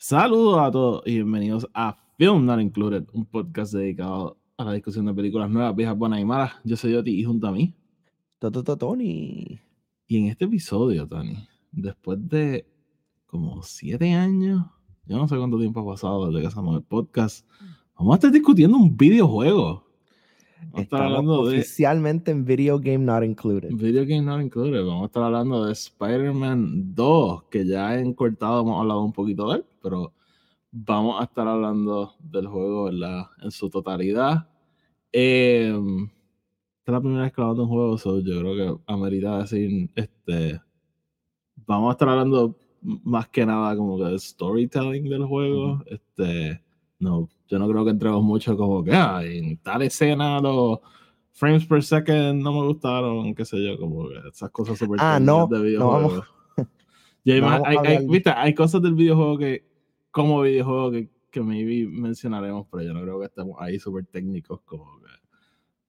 Saludos a todos y bienvenidos a Film Not Included, un podcast dedicado a la discusión de películas nuevas, viejas, buenas y malas. Yo soy Oti y junto a mí. Tony. Y en este episodio, Tony, después de como siete años, yo no sé cuánto tiempo ha pasado desde que hacemos el podcast, vamos a estar discutiendo un videojuego. Vamos hablando oficialmente en Video Game Not Included. Video Game Not Included. Vamos a estar hablando de Spider-Man 2, que ya en cortado hemos hablado un poquito de él, pero vamos a estar hablando del juego en su totalidad. Eh, esta es la primera vez que hablamos de un juego, yo creo que amerita decir, este, vamos a estar hablando más que nada como que del storytelling del juego. Este, no, yo no creo que entremos mucho como que, ah, en tal escena los frames per second no me gustaron, qué sé yo, como que esas cosas súper ah, no, de videojuegos. hay, ¿viste? hay cosas del videojuego que, como videojuego que, que maybe mencionaremos, pero yo no creo que estemos ahí súper técnicos como que,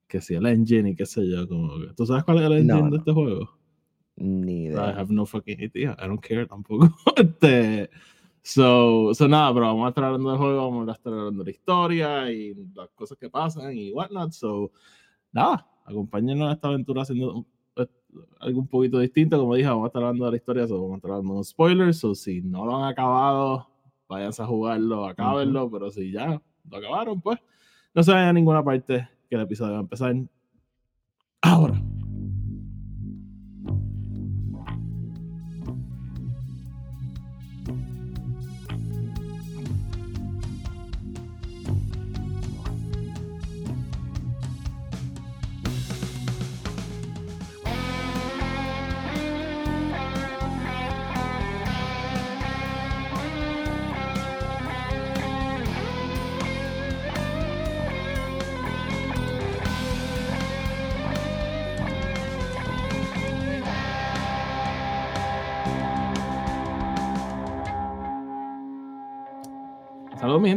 que si el engine y qué sé yo, como que, ¿tú sabes cuál es el engine de este juego? Ni idea. I have no fucking idea. I don't care tampoco. este, So, so nada, pero vamos a estar hablando del juego, vamos a estar hablando de la historia y las cosas que pasan y whatnot. So, nada, acompáñenos a esta aventura haciendo eh, algo un poquito distinto. Como dije, vamos a estar hablando de la historia, so vamos a estar hablando de spoilers. O si no lo han acabado, váyanse a jugarlo, acábenlo. Pero si ya lo acabaron, pues no se vayan a ninguna parte que el episodio va a empezar ahora.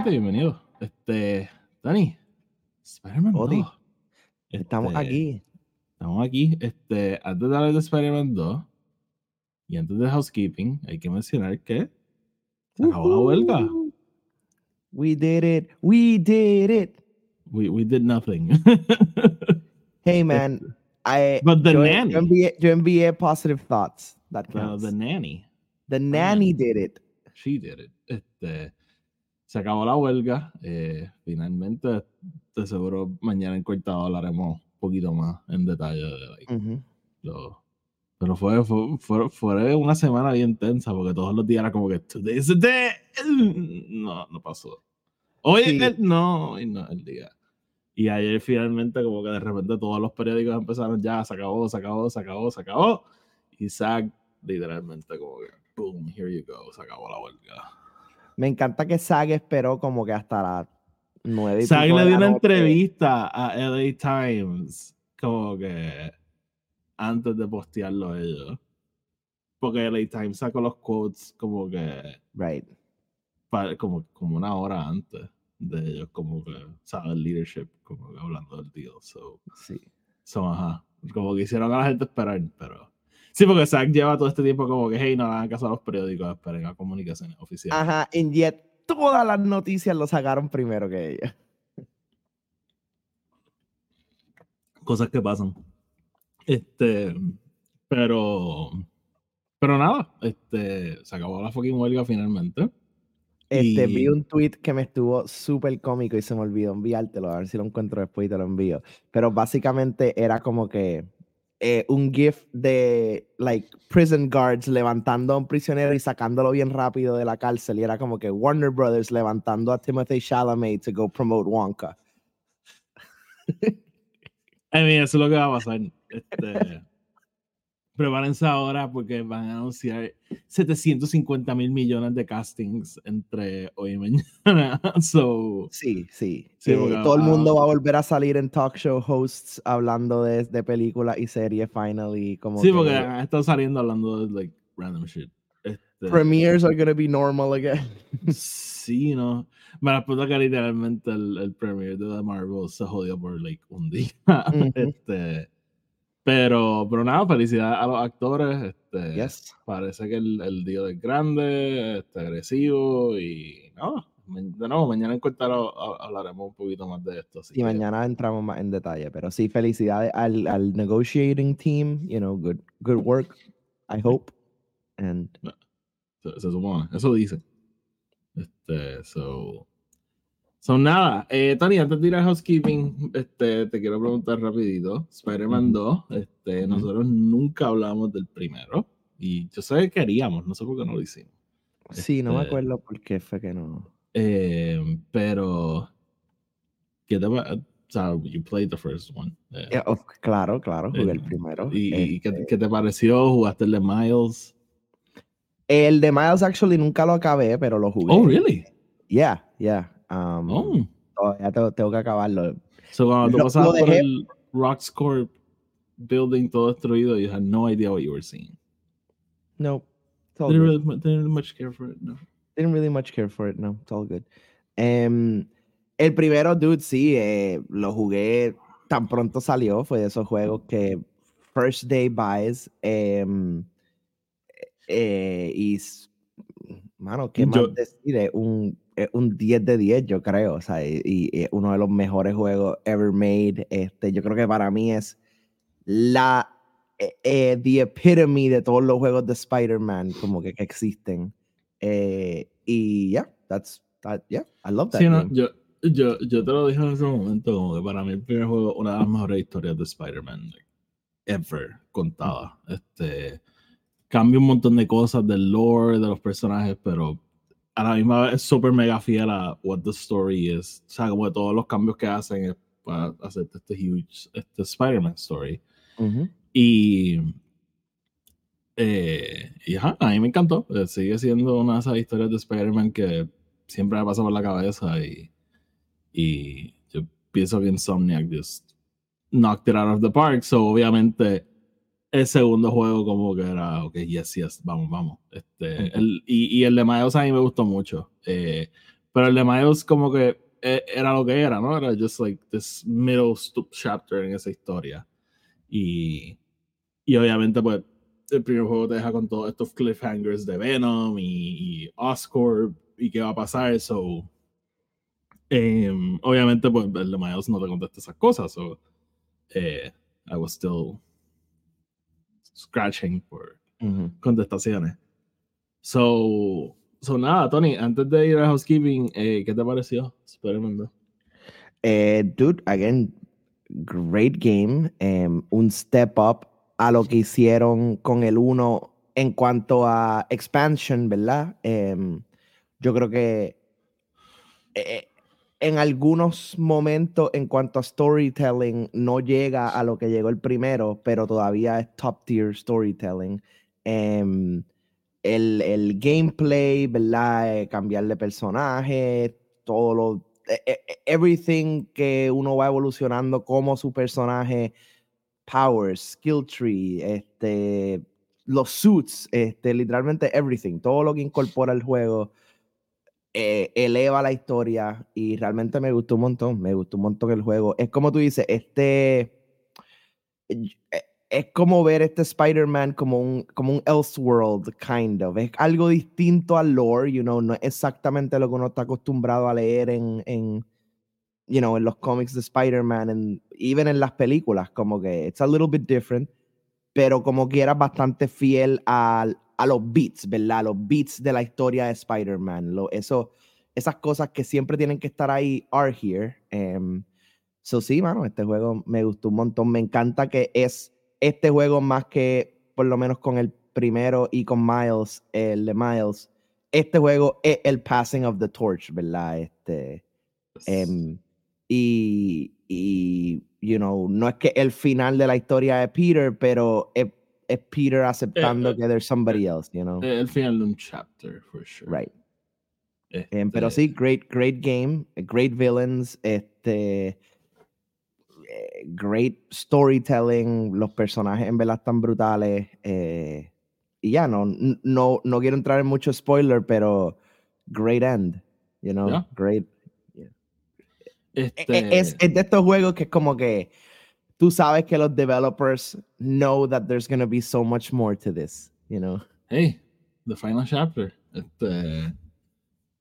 Gente, bienvenido. Este, Dani, Spider-Man 2. estamos este, aquí. Estamos aquí. Este, antes de hablar de Spider-Man 2 y antes de Housekeeping, hay que mencionar que se acabó la huelga. We did it. We did it. We, we did nothing. hey, man. I, But the nanny. Yo envié, yo envié positive thoughts. That counts. the nanny. The nanny did it. She did it. Este, se acabó la huelga. Eh, finalmente, de seguro mañana en cortado hablaremos un poquito más en detalle de pero fue, fue, fue, una semana bien tensa porque todos los días era como que today's the day. No, no pasó. Hoy es el, no, hoy no el día. Y ayer finalmente como que de repente todos los periódicos empezaron ya, se acabó, se acabó, se acabó, se acabó. Y Zack literalmente como que, boom, here you go, se acabó la huelga. Me encanta que Sag esperó como que hasta las nueve. Sag le dio una entrevista a LA Times, como que antes de postearlo ellos. Porque LA Times sacó los quotes como que. Right. como, como una hora antes de ellos, como que, ¿sabes? El leadership, como que hablando del deal. So, sí. So, ajá. Como que hicieron a la gente esperar, pero. Sí, porque Zack lleva todo este tiempo como que, hey, no hagan caso a los periódicos, esperen a comunicaciones oficiales. Ajá, y yet todas las noticias lo sacaron primero que ella. Cosas que pasan. Este, pero, pero nada, este, se acabó la fucking huelga finalmente. Este, vi un tweet que me estuvo súper cómico y se me olvidó enviártelo, a ver si lo encuentro después y te lo envío. Pero básicamente era como que eh, un GIF de like prison guards levantando a un prisionero y sacándolo bien rápido de la cárcel. Y era como que Warner Brothers levantando a Timothy Chalamet to go promote Wonka. I mean, eso es lo que va a pasar. Este, prepárense ahora porque van a anunciar 750 mil millones de castings entre hoy y mañana. So, sí, sí. Eh, todo el mundo va a volver a salir en talk show hosts hablando de, de películas y series finally. Como sí, porque han estado saliendo hablando de like, random shit. Este, Premieres are gonna be normal again. sí, no. Me la puta que literalmente el, el premiere de The Marvel se jodió por like un día. este Pero, pero nada, felicidades a los actores. Este, Yes. Parece que el, el día es grande, este, agresivo y no. De nuevo, mañana en Cortaro hablaremos un poquito más de esto. Y que- mañana entramos más en detalle, pero sí, felicidades al, al negotiating team, you know, good, good work, I hope. And Se, se supone, eso dicen. Este, so. So nada, eh, Tony, antes de ir a housekeeping, este, te quiero preguntar rapidito. Spider-Man Ujú. 2, este, nosotros nunca hablamos del primero. Y yo sé que queríamos, no sé por qué no lo hicimos. sí, no me Este- acuerdo por qué fue que no. Eh, pero, ¿qué te va? You played the first one. eh, Eh, of- claro, claro, jugué el Eh, primero. ¿Y, y qué, Este, qué te pareció? ¿Jugaste el de Miles? el de Miles actually nunca lo acabé, pero lo jugué. Oh, really? Yeah, yeah. Um, Oh. todavía tengo, tengo que acabarlo. So, cuando tú pasabas por el Roxcorp building todo destruido, you had no idea what you were seeing. No, Didn't really, didn't much care for it, no. Didn't really much care for it, no, it's all good. Em, el primero, dude, sí, eh, lo jugué tan pronto salió, fue de esos juegos que first day buys, em, eh, y, mano, ¿qué Yo- más decir? Un, es un 10 de 10, yo creo, o sea, y, y uno de los mejores juegos ever made, este, yo creo que para mí es la, eh, eh, the epitome de todos los juegos de Spider-Man, como que, que existen. Eh, y yeah, that's that, yeah, I love that Sí, no, yo, yo, yo te lo dije en ese momento, como que para mí el primer juego, una de las mejores historias de Spider-Man like, ever contada. Este, cambia un montón de cosas del lore, de los personajes, pero a la misma vez es súper mega fiel a what the story is. O sea, como que todos los cambios que hacen es para hacer este huge este Spider-Man story. Ujú. Y, eh, y ajá, a mí me encantó. Eh, Sigue siendo una de esas historias de Spider-Man que siempre me pasa por la cabeza y, y yo pienso que Insomniac just knocked it out of the park. So, obviamente, el segundo juego como que era, ok, yes, yes, vamos, vamos. Este, Ujú. el, y, y el de Miles a mí me gustó mucho. Eh, pero el de Miles como que eh, era lo que era, ¿no? Era just like this middle chapter en esa historia. Y, y obviamente, pues, el primer juego te deja con todos estos cliffhangers de Venom y, y Oscorp y qué va a pasar. So, em, obviamente, pues, el de Miles no te contesta esas cosas. So, eh, I was still scratching por contestaciones. So, so nada, Tony, antes de ir a housekeeping, eh, ¿qué te pareció? Spider-Man 2? Eh, dude, again, great game. em, un step up a lo que hicieron con el 1 en cuanto a expansion, ¿verdad? Em, yo creo que eh, en algunos momentos, en cuanto a storytelling, no llega a lo que llegó el primero, pero todavía es top tier storytelling. Em, el, el gameplay, ¿verdad? Eh, cambiarle personaje, todo lo. e- e- e- Everything que uno va evolucionando como su personaje, powers, skill tree, este, los suits, este, literalmente everything, todo lo que incorpora el juego eh, eleva la historia y realmente me gustó un montón, me gustó un montón el juego. Es como tú dices, este eh, es como ver este Spider-Man como un, como un Elseworld, kind of. Es algo distinto al lore, you know, no es exactamente lo que uno está acostumbrado a leer en, en you know, en los cómics de Spider-Man, en, even en las películas, como que it's a little bit different, pero como quiera bastante fiel al- a los beats, ¿verdad? A los beats de la historia de Spider-Man. Lo- Eso, esas cosas que siempre tienen que estar ahí are here. em, so sí, mano, este juego me gustó un montón. Me encanta que es este juego más que por lo menos con el primero y con Miles, el de Miles. Este juego es el passing of the torch, ¿verdad? Este, em, y, y, you know, no es que el final de la historia de Peter, pero es, es Peter aceptando eh, que there's somebody else, you know. Eh, El final de un chapter, for sure. Right. Em, pero Este, sí, great, great game, eh, great villains, este, eh, great storytelling, los personajes en verdad están brutales. eh, y ya, no, no, no quiero entrar en mucho spoiler, pero great end, you know, great. E- este, e- Es, es de estos juegos que es como que tú sabes que los developers know that there's going to be so much more to this, you know. Hey, the final chapter. Este,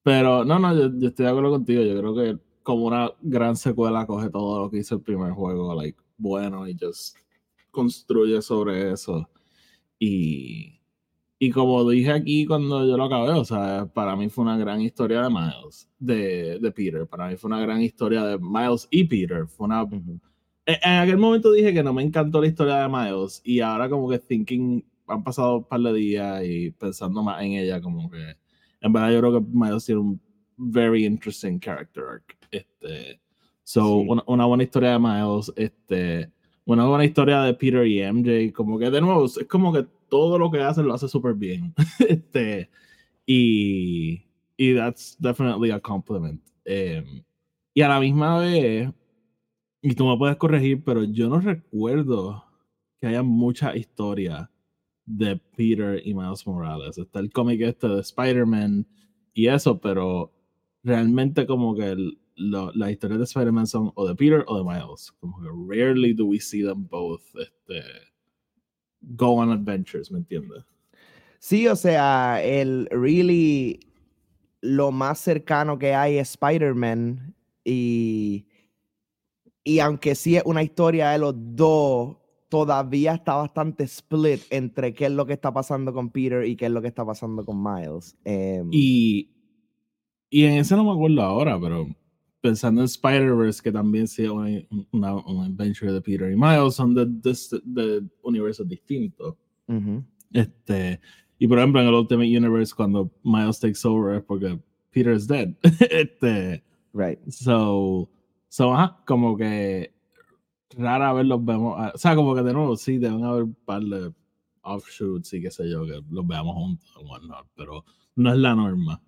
pero no, no, yo, estoy de acuerdo contigo. Yo creo que como una gran secuela coge todo lo que hizo el primer juego, like, bueno, y just construye sobre eso. Y, y como dije aquí cuando yo lo acabé, o sea, para mí fue una gran historia de Miles, de, de Peter. Para mí fue una gran historia de Miles y Peter. Fue una. En aquel momento dije que no me encantó la historia de Miles, y ahora, como que thinking, han pasado un par de días y pensando más en ella, como que en verdad yo creo que Miles tiene un very interesting character arc. Este, so, una, buena historia de Miles, este, una buena historia de Peter y MJ, como que de nuevo, es como que todo lo que hacen lo hace súper bien. este, y, y that's definitely a compliment. Em, y a la misma vez, y tú me puedes corregir, pero yo no recuerdo que haya mucha historia de Peter y Miles Morales. Está el cómic este de Spider-Man y eso, pero realmente como que las historias de Spider-Man son o de Peter o de Miles. Como que rarely do we see them both este, go on adventures, ¿me entiendes? Sí, o sea, el really lo más cercano que hay es Spider-Man y, y aunque sí es una historia de los dos, todavía está bastante split entre qué es lo que está pasando con Peter y qué es lo que está pasando con Miles. Em, y, y en ese no me acuerdo ahora, pero pensando en Spider-Verse, que también sea una, una, adventure de Peter y Miles, son de, de, universos distintos. este, y por ejemplo, en el Ultimate Universe, cuando Miles takes over es porque Peter is dead. este, right. So, so ajá, como que rara vez los vemos. Ah, o sea, como que de nuevo, sí, deben haber un par de offshoots y qué sé yo, que los veamos juntos pero no es la norma.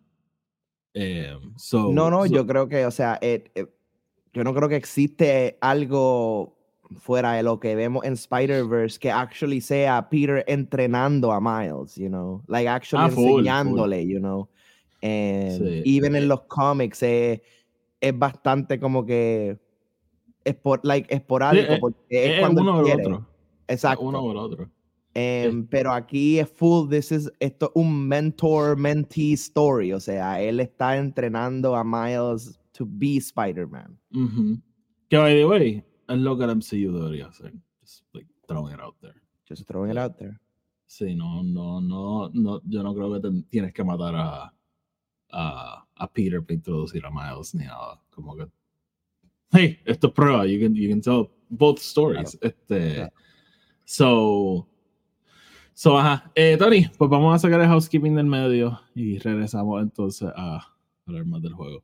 Eh, no, no, yo creo que, o sea, eh, eh, yo no creo que existe algo fuera de lo que vemos en Spider-Verse que actually sea Peter entrenando a Miles, you know, like actually ah, enseñándole, you know. And even en los cómics es bastante como que like, esporádico, porque es, cuando uno o el otro. Exacto. Uno o el otro. Em, pero aquí es full, this is esto un mentor-mentee story, o sea, él está entrenando a Miles to be Spider-Man. Que by the way, es lo que el MCU debería hacer. Just like throwing it out there. Just throwing it out there. Sí, no, no, no, no, yo no creo que tienes que matar a, a, a Peter para introducir a Miles ni nada. Como que hey, esto es prueba, you can, you can tell both stories. Este, So, so, ajá. Eh, Tony, pues vamos a sacar el housekeeping del medio y regresamos entonces a hablar más del juego.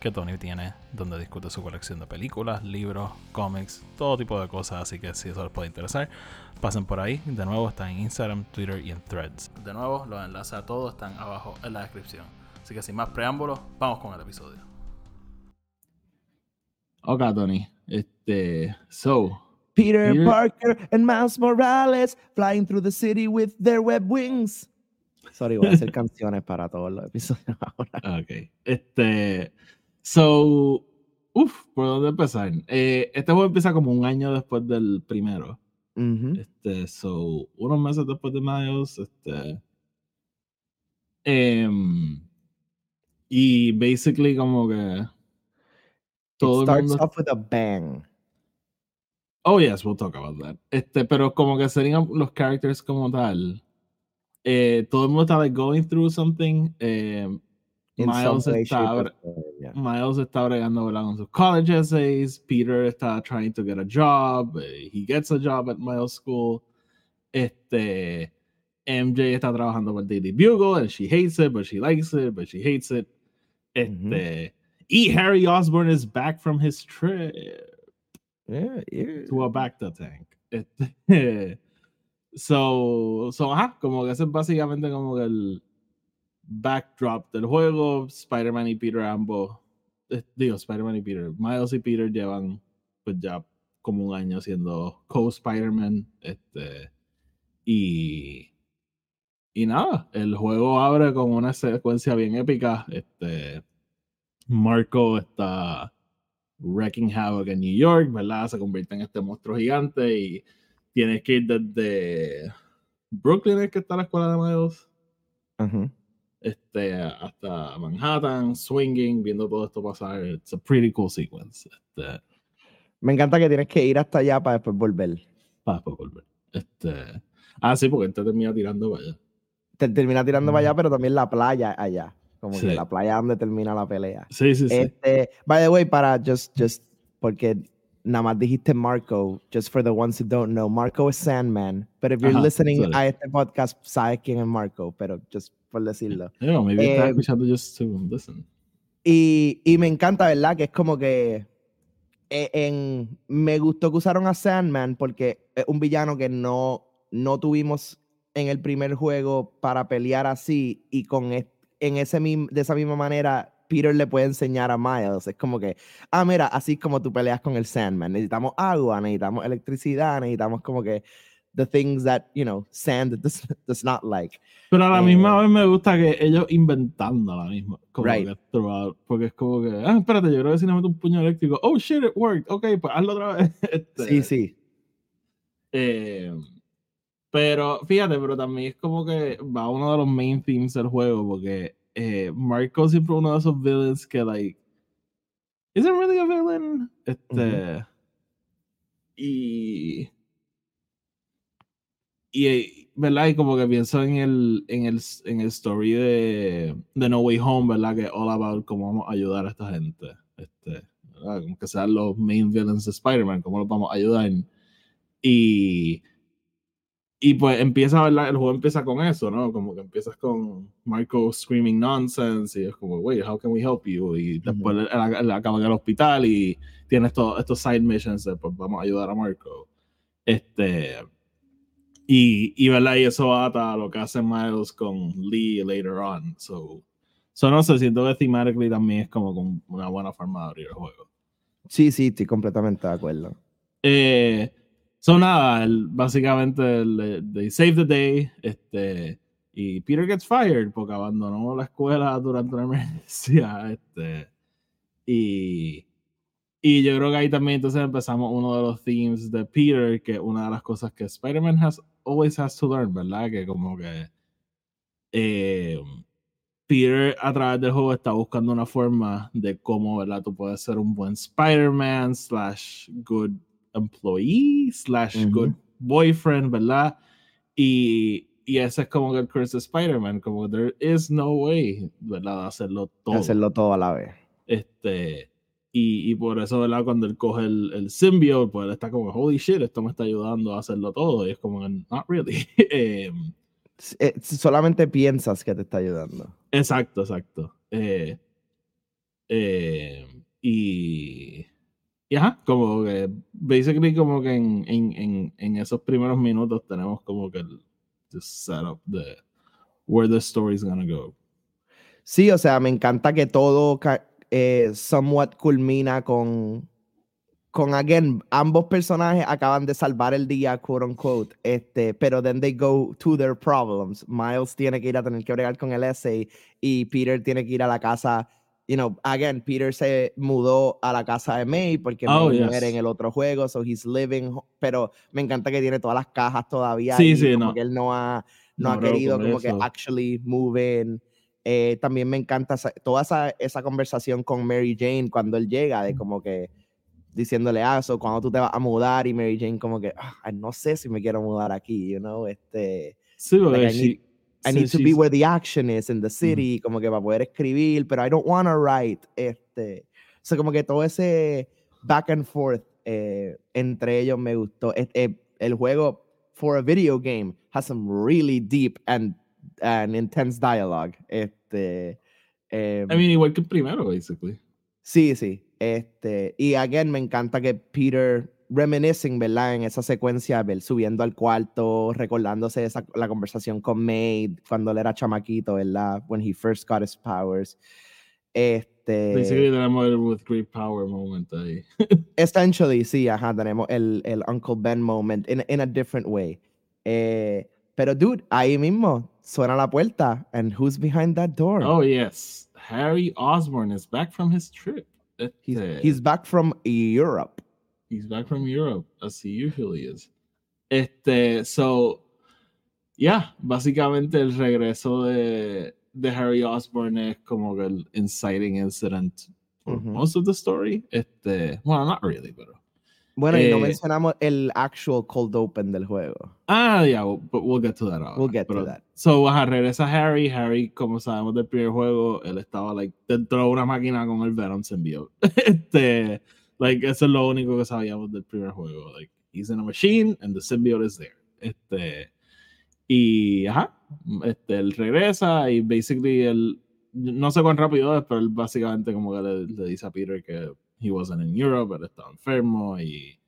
que Tony tiene, donde discute su colección de películas, libros, cómics, todo tipo de cosas. Así que si eso les puede interesar, pasen por ahí. De nuevo, está en Instagram, Twitter y en Threads. De nuevo, los enlaces a todos están abajo en la descripción. Así que sin más preámbulos, vamos con el episodio. Ok, Tony. Este, so. Peter, Parker and Miles Morales flying through the city with their web wings. Sorry, voy a hacer canciones para todos los episodios ahora. Ok. Este. So, uff, ¿por dónde empezar? Eh, este juego empieza como un año después del primero. Este, so, unos meses después de Miles, este. Em, y basically como que todo It starts off with a bang. Oh yes, we'll talk about that. Este, pero como que serían los characters como tal. Eh, todo el mundo está like, going through something. Eh, Miles está Miles está bregando ¿verdad? con sus college essays. Peter está trying to get a job. He gets a job at Miles School. Este, MJ está trabajando para Daily Bugle and she hates it, but she likes it, but she hates it. Este, mm-hmm. y Harry Osborn is back from his trip Yeah, yeah. to a Bacta tank. Este, so, so, ajá, como que ese es básicamente como que el backdrop del juego. Spider-Man y Peter ambos, eh, digo, Spider-Man y Peter, Miles y Peter llevan pues ya como un año siendo co-Spider-Man. Este, y, y nada, el juego abre con una secuencia bien épica. Este, Marco está wrecking havoc en New York, ¿verdad? Se convierte en este monstruo gigante y tienes que ir desde Brooklyn, es que está la escuela de Miles. Este, hasta Manhattan, swinging, viendo todo esto pasar. It's a pretty cool sequence. Este, Me encanta que tienes que ir hasta allá para después volver. para después volver. Este, ah, sí, porque te termina tirando para allá. Te termina tirando para Ujú. allá, pero también la playa allá. Como Sí. que la playa donde termina la pelea. Sí, sí, sí. Este, by the way, para just, just, porque nada más dijiste Marco, just for the ones who don't know, Marco es Sandman, pero if you're Ajá, listening sorry. a este podcast, sabes quién es Marco, pero just por decirlo. Yeah, maybe estás eh, escuchando. Y, y me encanta, ¿verdad? Que es como que eh, en, me gustó que usaron a Sandman porque es un villano que no, no tuvimos en el primer juego para pelear así y con en ese de esa misma manera Peter le puede enseñar a Miles. Es como que, ah, mira, así es como tú peleas con el Sandman. Necesitamos agua, necesitamos electricidad, necesitamos como que the things that, you know, sand does, does not like. Pero a la Eh, misma vez me gusta que ellos inventando la misma. Como Right. que throughout, porque es como que, ah, espérate, yo creo que si le meto un puño eléctrico, oh shit, it worked. Ok, pues hazlo otra vez. Este, Sí, sí. eh, pero fíjate, pero también es como que va uno de los main themes del juego, porque eh, Marco siempre uno de esos villains que, like, ¿is it really a villain? Este. Y. Y, ¿verdad? Y como que pienso en el, en el, en el story de, de No Way Home, ¿verdad? Que all about cómo vamos a ayudar a esta gente. Este, ¿verdad? Como que sean los main villains de Spider-Man, cómo los vamos a ayudar. Y, y pues empieza, ¿verdad? El juego empieza con eso, ¿no? Como que empiezas con Marco screaming nonsense y es como, wait, how can we help you? Y después él, él- él acaba en el hospital y tiene estos, estos side missions de, pues vamos a ayudar a Marco. Este, y, y, ¿verdad? y eso ata a lo que hace Miles con Lee later on. So, so no sé, siento que thematically también es como con una buena forma de abrir el juego. Sí, sí, estoy completamente de acuerdo. Eh, son nada, el- básicamente el, they save the day, este, y Peter gets fired porque abandonó la escuela durante una emergencia, este, y, y yo creo que ahí también entonces empezamos uno de los themes de Peter, que una de las cosas que Spider-Man has, always has to learn, ¿verdad? Que como que eh, Peter a través del juego está buscando una forma de cómo, ¿verdad? Tú puedes ser un buen Spider-Man slash good employee slash good boyfriend, ¿verdad? Y, y ese es como que el curse de Spider-Man, como que there is no way, ¿verdad? De hacerlo todo. Hacerlo todo a la vez. Este, y, y por eso, ¿verdad? Cuando él coge el, el symbiote, pues él está como, holy shit, esto me está ayudando a hacerlo todo. Y es como, not really. Em, S- eh, solamente piensas que te está ayudando. Exacto, exacto. Eh, eh, y, y ajá, como que basically como que en, en, en, en esos primeros minutos tenemos como que el the setup de where the story's gonna go. Sí, o sea, me encanta que todo eh, somewhat culmina con, con, again, ambos personajes acaban de salvar el día, quote unquote, este, pero then they go to their problems. Miles tiene que ir a tener que bregar con el essay y Peter tiene que ir a la casa, you know, again, Peter se mudó a la casa de May porque Oh, May yes. muere en el otro juego, so he's living, pero me encanta que tiene todas las cajas todavía Sí, ahí, sí, como no. que él no ha, no, No ha querido como que eso. actually move in. Eh, también me encanta esa- toda esa, esa conversación con Mary Jane cuando él llega, de como que diciéndole, ah, so, cuando tú te vas a mudar y Mary Jane como que, "Ah, no sé si me quiero mudar aquí, you know, este, Sí, Like, I need- I need to be where the action is in the city, como que para poder escribir, pero I don't want to write. Este, o sea, como que todo ese back and forth eh, entre ellos me gustó. Eh, el juego, for a video game, has some really deep and, and intense dialogue. Este, I mean, igual que el primero, basically. Sí, sí. Este, y again, me encanta que Peter reminiscing, ¿verdad? En esa secuencia, ver, subiendo al cuarto, recordándose esa, la conversación con Maid cuando él era chamaquito, ¿verdad? When he first got his powers. Este. Basically, tenemos el with great power moment ahí. essentially, sí, ajá, tenemos el, el Uncle Ben moment in, in a different way. Eh, pero, dude, ahí mismo suena la puerta. And who's behind that door? Oh, yes. Harry Osborn is back from his trip. He's, he's back from Europe. He's back from Europe, as he usually is. Este, so, yeah, básicamente el regreso de, de Harry Osborn es como el inciting incident for uh -huh. most of the story. Este, well, not really, pero. Bueno, eh, y no eh, mencionamos el actual cold open del juego. Ah, yeah, we'll, but we'll get to that. Ahora. We'll get pero, to that. So, ajá, regresa Harry. Harry, como sabemos del primer juego, él estaba like, dentro de una máquina con el Venom se envió. este Like, eso es lo único que sabíamos del primer juego. Like, he's in a machine and the symbiote is there. Este, y, ajá, este, él regresa y basically él, no sé cuán rápido es, pero él básicamente como que le, le dice a Peter que he wasn't in Europe, él estaba enfermo y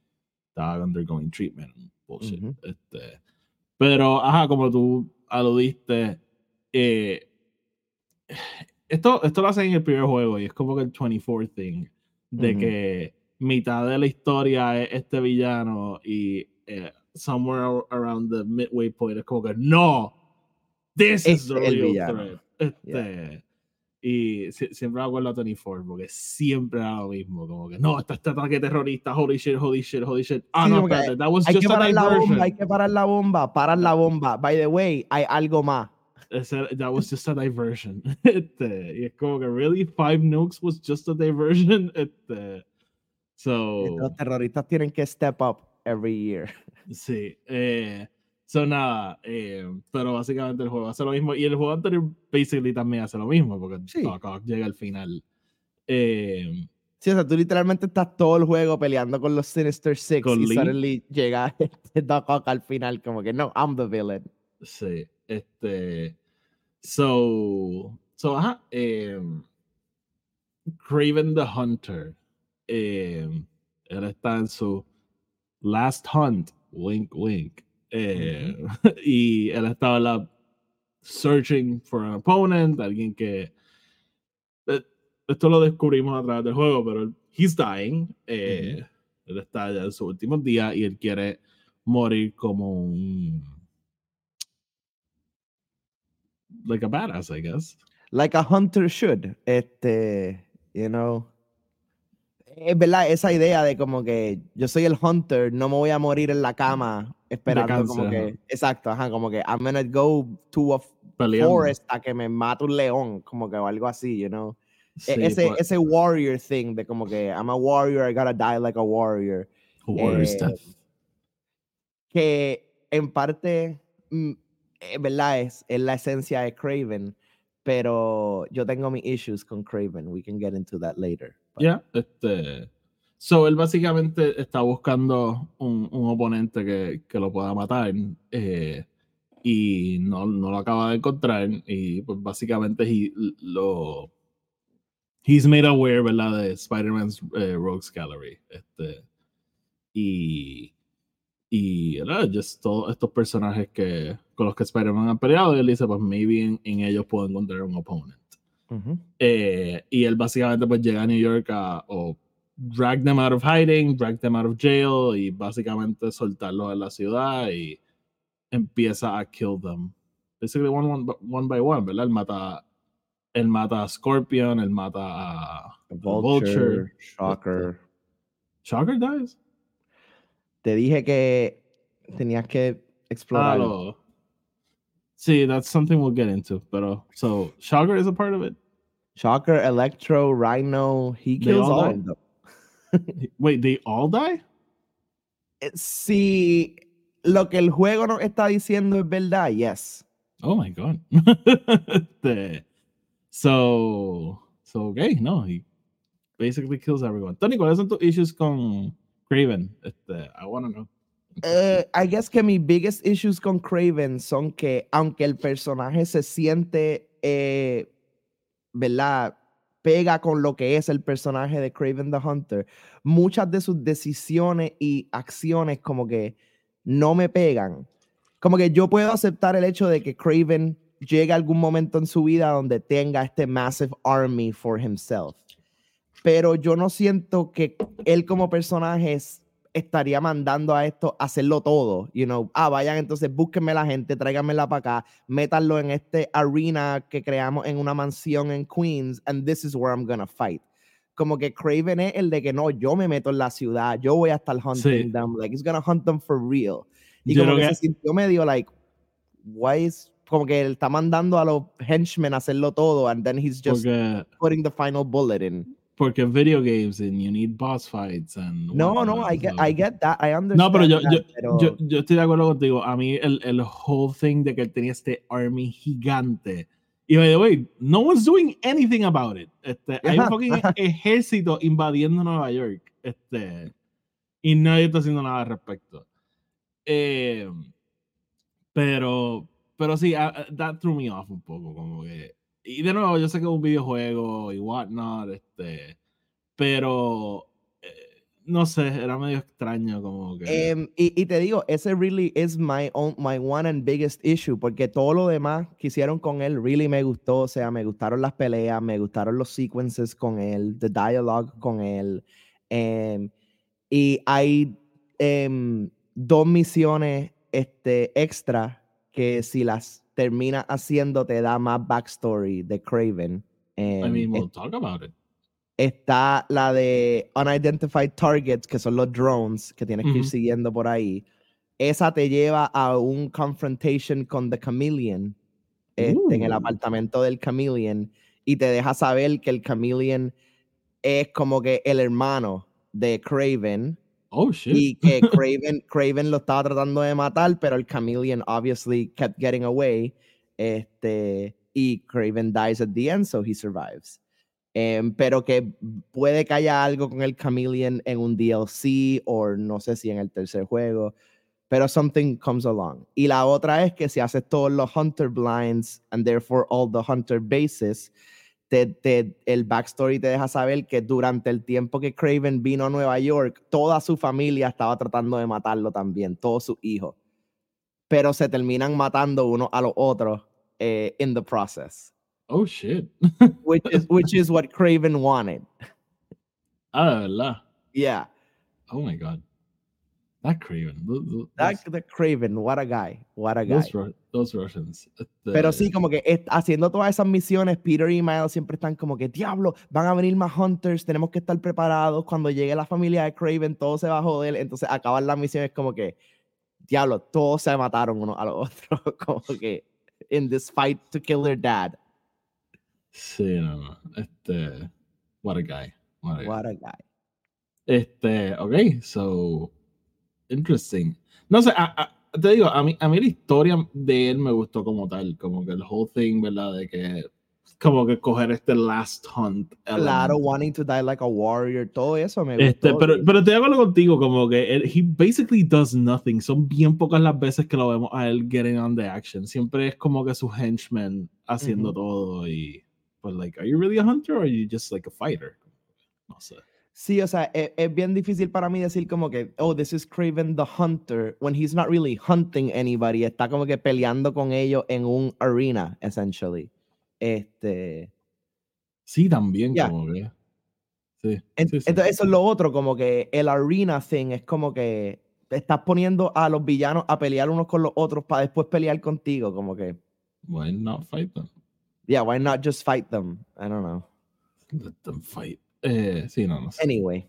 estaba undergoing treatment. Bullshit. Uh -huh. este, pero, ajá, como tú aludiste, eh, esto, esto lo hacen en el primer juego y es como que el 24 thing de uh -huh. que mitad de la historia es este villano y eh, somewhere around the midway point es como que no, this is the real threat. Este, Y siempre me acuerdo a Tony Ford porque siempre era lo mismo, como que no, está este ataque terrorista, holy shit, holy shit, holy shit. Ah, no, espérate, that was hay just que parar a la bomba, hay que parar la bomba, parar la bomba. By the way, hay algo más. That was just a diversion. Este, y es como que, really? Five nukes was just a diversion? Este, So, Los terroristas tienen que step up every year. Sí. Eh, so nada, eh, pero básicamente el juego hace lo mismo. Y el juego anterior, basically, también hace lo mismo, porque sí. Doc Ock llega al final. Eh, sí, o sea, tú literalmente estás todo el juego peleando con los Sinister Six y Lee. suddenly llega este Doc Ock al final, como que no, I'm the villain. Sí, este. So, so ajá. Eh, Craven the Hunter eh, él está en su last hunt, wink, wink. Eh, uh -huh. y él estaba la, searching for an opponent, alguien que. Eh, esto lo descubrimos a través del juego, pero he's dying. Eh, uh -huh. Él está ya en sus últimos días y él quiere morir como un. Like a badass, I guess. Like a hunter should. Este, you know es verdad, esa idea de como que yo soy el hunter, no me voy a morir en la cama esperando como que, exacto, ajá, como que I'm gonna go to a Peleando. forest a que me mate un león, como que o algo así, you know. E, sí, ese, pues. ese warrior thing de como que I'm a warrior, I gotta die like a warrior. Warrior eh, stuff. Que en parte, mm, es verdad, es, es la esencia de Craven, pero yo tengo mis issues con Craven. We can get into that later. Ya, yeah, este. So, él básicamente está buscando un, un oponente que, que, lo pueda matar eh, y no, no, lo acaba de encontrar. Y pues básicamente he, lo. He's made aware, ¿verdad? De Spider-Man's eh, Rogues Gallery. Este, y. Y, ¿verdad? Just todos estos personajes que, con los que Spider-Man ha peleado. Y él dice, pues, maybe en, en ellos puedo encontrar un oponente. Uh -huh. eh, y él básicamente pues llega a New York a o drag them out of hiding, drag them out of jail y básicamente soltarlos en la ciudad y empieza a kill them. Basically one, one, one by one, ¿verdad? Él mata, él mata a Scorpion, él mata a Vulture, Vulture, Shocker. ¿Shocker dies? Te dije que tenías que explorar. Ah, Sí, that's something we'll get into. Pero, so, Shocker is a part of it? Shocker, Electro, Rhino, he kills all, all of them. Wait, they all die? Eh, si lo que el juego nos está diciendo es verdad, yes. Oh my god. este, so, so, okay, no, he basically kills everyone. Tony, ¿cuáles son tus issues con Craven? Este, I wanna know. Uh, I guess que mis biggest issues con Craven son que aunque el personaje se siente, eh, ¿verdad? Pega con lo que es el personaje de Craven the Hunter, muchas de sus decisiones y acciones como que no me pegan. Como que yo puedo aceptar el hecho de que Craven llegue algún momento en su vida donde tenga este massive army for himself. Pero yo no siento que él como personaje estaría mandando a esto a hacerlo todo, you know, ah, vayan entonces, búsquenme la gente, tráiganmela para acá, métanlo en este arena que creamos en una mansión en Queens, and this is where I'm gonna fight. Como que Craven es el de que no, yo me meto en la ciudad, yo voy a estar hunting them, like, he's gonna hunt them for real. Y como que, se sintió medio, like, why is, como que él está mandando a los henchmen a hacerlo todo, and then he's just putting the final bullet in porque video games and you need boss fights and no no I get, I get that I understand no pero yo, yo, yo, estoy de acuerdo contigo. A mí el, el whole thing de que él tenía este army gigante. Y by the way no one's doing anything about it. Este, hay un fucking ejército invadiendo Nueva York este y nadie está haciendo nada al respecto. Eh, pero pero sí that threw me off un poco como que y de nuevo, yo sé que es un videojuego y whatnot, este, pero eh, no sé, era medio extraño como que... Em, y, y, te digo, ese really is my, own, my one and biggest issue, porque todo lo demás que hicieron con él really me gustó, o sea, me gustaron las peleas, me gustaron los sequences con él, the dialogue con él, em, y hay em, dos misiones este, extra que si las termina haciendo, te da más backstory de Craven. I mean, we'll talk about it. Está la de Unidentified Targets, que son los drones que tienes que ir siguiendo por ahí. Esa te lleva a un confrontation con The Chameleon este, en el apartamento del Chameleon y te deja saber que el Chameleon es como que el hermano de Craven Oh, shit. Y que Craven, Craven lo estaba tratando de matar, pero el Chameleon obviously kept getting away. Este, y Craven dies at the end, so he survives. Em, pero que puede que haya algo con el Chameleon en un DLC o no sé si en el tercer juego, pero something comes along. Y la otra es que si haces todos los Hunter Blinds and therefore all the Hunter Bases, el backstory te deja saber que durante el tiempo que Craven vino a Nueva York, toda su familia estaba tratando de matarlo también, todos sus hijos. Pero se terminan matando uno a los otros eh, in the process. Oh shit. which is which is what Craven wanted. Ah, verdad. Yeah. Oh my god. That Craven. that, the Craven, what a guy. What a guy. Those, Russians. Pero sí, como que haciendo todas esas misiones, Peter y Miles siempre están como que, diablo, van a venir más Hunters, tenemos que estar preparados. Cuando llegue la familia de Craven, todo se va a joder. Entonces, acabar la misión es como que, diablo, todos se mataron uno a los otros. como que, in this fight to kill their dad. Sí, no, no. Este, what a guy. What a what guy. A guy. Este, ok, so interesting. No sé, te digo, a mí, a mí la historia de él me gustó como tal, como que el whole thing, ¿verdad? De que como que coger este last hunt. Claro, wanting to die like a warrior, todo eso me este, gustó. pero, pero te hago contigo, como que él, he basically does nothing. Son bien pocas las veces que lo vemos a él getting on the action. Siempre es como que su henchman haciendo todo y pues like, are you really a hunter or are you just like a fighter? No sé. Sí, o sea, es, es, bien difícil para mí decir como que, oh, this is Craven the Hunter, when he's not really hunting anybody, está como que peleando con ellos en un arena, essentially. Este. Sí, también, como que. Sí, Entonces, eso es lo otro, como que el arena thing es como que estás poniendo a los villanos a pelear unos con los otros para después pelear contigo, como que. Why not fight them? Yeah, why not just fight them? I don't know. Let them fight. Eh, sí, no, no sé. Anyway.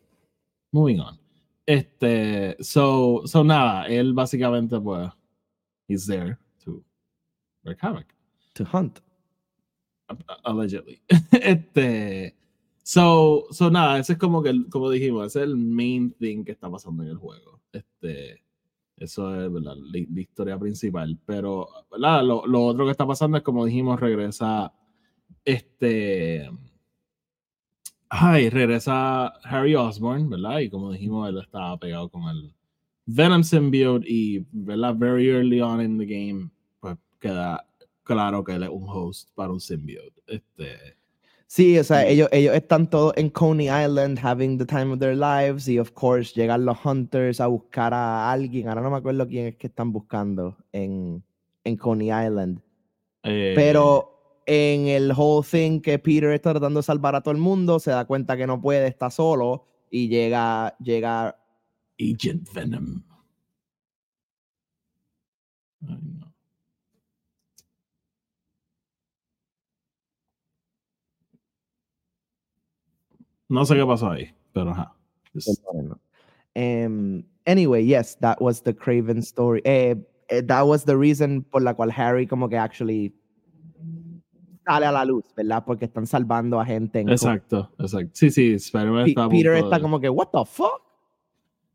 Moving on. Este, so, so nada, él básicamente, pues, he's there to wreak havoc. To hunt. Allegedly. este, so, so nada, ese es como que, como dijimos, ese es el main thing que está pasando en el juego. Este, Eso es la, la, historia principal. Pero Lo, lo, otro que está pasando es, como dijimos, regresa este. Ay, regresa Harry Osborn, ¿verdad? Y como dijimos, él estaba pegado con el Venom symbiote y, ¿verdad? Very early on in the game, pues queda claro que él es un host para un symbiote. Este, Sí, o sea, ellos, ellos están todos en Coney Island having the time of their lives y of course llegan los hunters a buscar a alguien. Ahora no me acuerdo quién es que están buscando en, en Coney Island. Eh, Pero en el whole thing que Peter está tratando de salvar a todo el mundo, se da cuenta que no puede, está solo y llega, llega Agent Venom. No sé qué pasó ahí, pero ajá. Um, anyway, yes, that was the Craven story. Eh, eh, that was the reason por la cual Harry como que actually sale a la luz, ¿verdad? Porque están salvando a gente. En exacto, exacto. Sí, sí, Spider-Man está Peter está como que, what the fuck?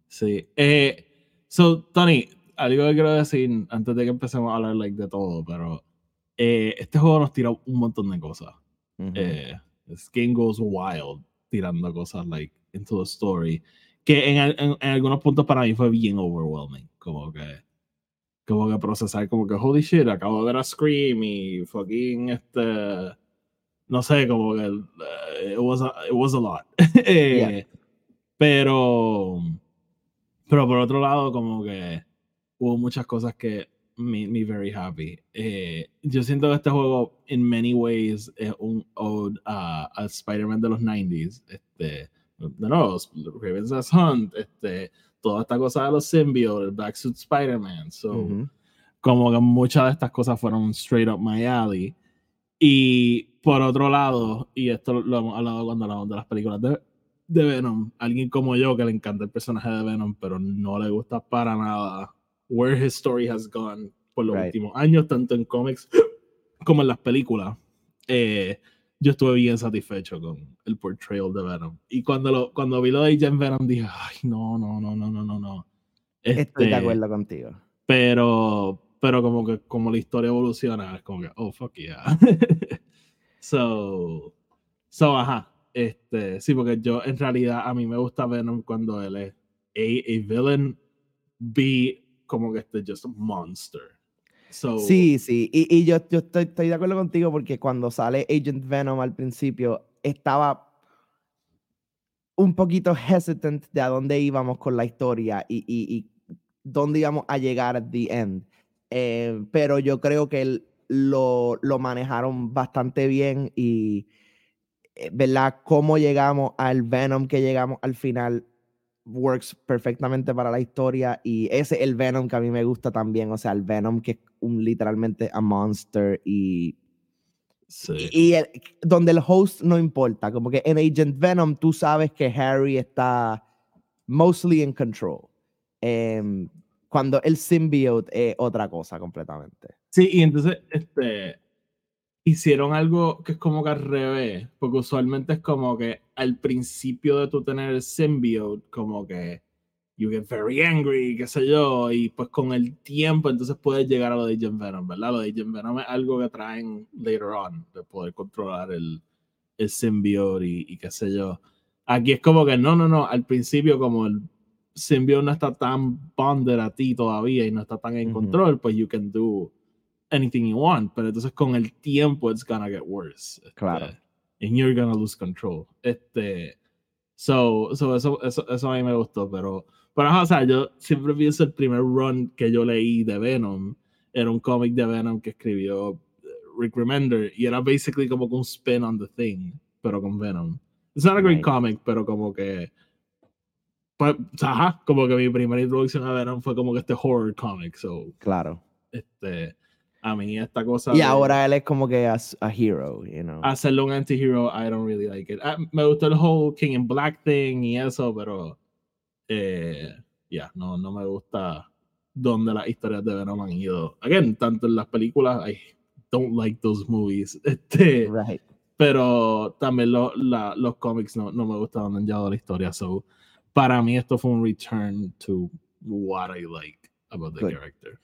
Sí. Eh, so, Tony, algo que quiero decir antes de que empecemos a hablar like, de todo, pero eh, este juego nos tira un montón de cosas. eh, this game goes wild tirando cosas like into the story que en, en, en, algunos puntos para mí fue bien overwhelming como que como que procesar como que holy shit acabo de ver a Scream y fucking este no sé como que uh, it, was a, it was a lot eh, pero pero por otro lado como que hubo muchas cosas que me, me very happy. Eh, yo siento que este juego, in many ways, es un ode a, a Spider-Man de los 90s. Este, de nuevo, Raven's Hunt, este, toda esta cosa de los symbiotes, el Black Suit Spider-Man. So, como que muchas de estas cosas fueron straight up my alley. Y por otro lado, y esto lo hemos hablado cuando hablamos de las películas de, de Venom, alguien como yo que le encanta el personaje de Venom, pero no le gusta para nada where his story has gone por los últimos años, tanto en cómics como en las películas. Eh, yo estuve bien satisfecho con el portrayal de Venom. Y cuando, lo, cuando vi lo de Agent Venom, dije, ay, no, no, no, no, no, no, no. Estoy de este, acuerdo contigo. Pero, pero como que como la historia evoluciona, es como que, oh, fuck yeah. so, so, ajá. Este, sí, porque yo en realidad a mí me gusta Venom cuando él es A, a villain, B, como que este just a monster. Sí, sí, y, y yo, yo estoy, estoy, de acuerdo contigo porque cuando sale Agent Venom al principio estaba un poquito hesitant de a dónde íbamos con la historia y, y, y dónde íbamos a llegar at the end. Eh, pero yo creo que lo, lo manejaron bastante bien y, eh, ¿verdad? Cómo llegamos al Venom que llegamos al final works perfectamente para la historia y ese es el Venom que a mí me gusta también, o sea, el Venom que es un, literalmente a monster y y, donde el host no importa, como que en Agent Venom tú sabes que Harry está mostly in control. Em, cuando el symbiote es otra cosa completamente. Sí, y entonces este hicieron algo que es como que al revés, porque usualmente es como que al principio de tu tener el symbiote, como que you get very angry, qué sé yo, y pues con el tiempo entonces puedes llegar a lo de Agent Venom, ¿verdad? Lo de Agent Venom es algo que traen later on, de poder controlar el, el symbiote y, y qué sé yo. Aquí es como que no, no, no, al principio como el symbiote no está tan bonded a ti todavía y no está tan en control, pues you can do anything you want, pero entonces con el tiempo it's gonna get worse. Este, claro. and you're gonna lose control. Este, so, so eso, eso, eso a mí me gustó, pero, pero o sea, yo siempre pienso el primer run que yo leí de Venom era un cómic de Venom que escribió eh, Rick Remender y era basically como un spin on the thing, pero con Venom. It's not a great comic, pero como que pues, ajá, como que mi primera introducción a Venom fue como que este horror comic, so. Claro. Este, a mí esta cosa. Y ahora él es como que a, a hero, you know. Hacerlo un anti-hero, I don't really like it. Ah, me gustó el whole King in Black thing y eso, pero. Eh, ya, no, no me gusta dónde las historias de Venom han ido. Again, tanto en las películas, I don't like those movies. Este, right. Pero también lo, la, los cómics no, no me gustan donde han llevado la historia. So, para mí esto fue un return to what I like. about the Good. character.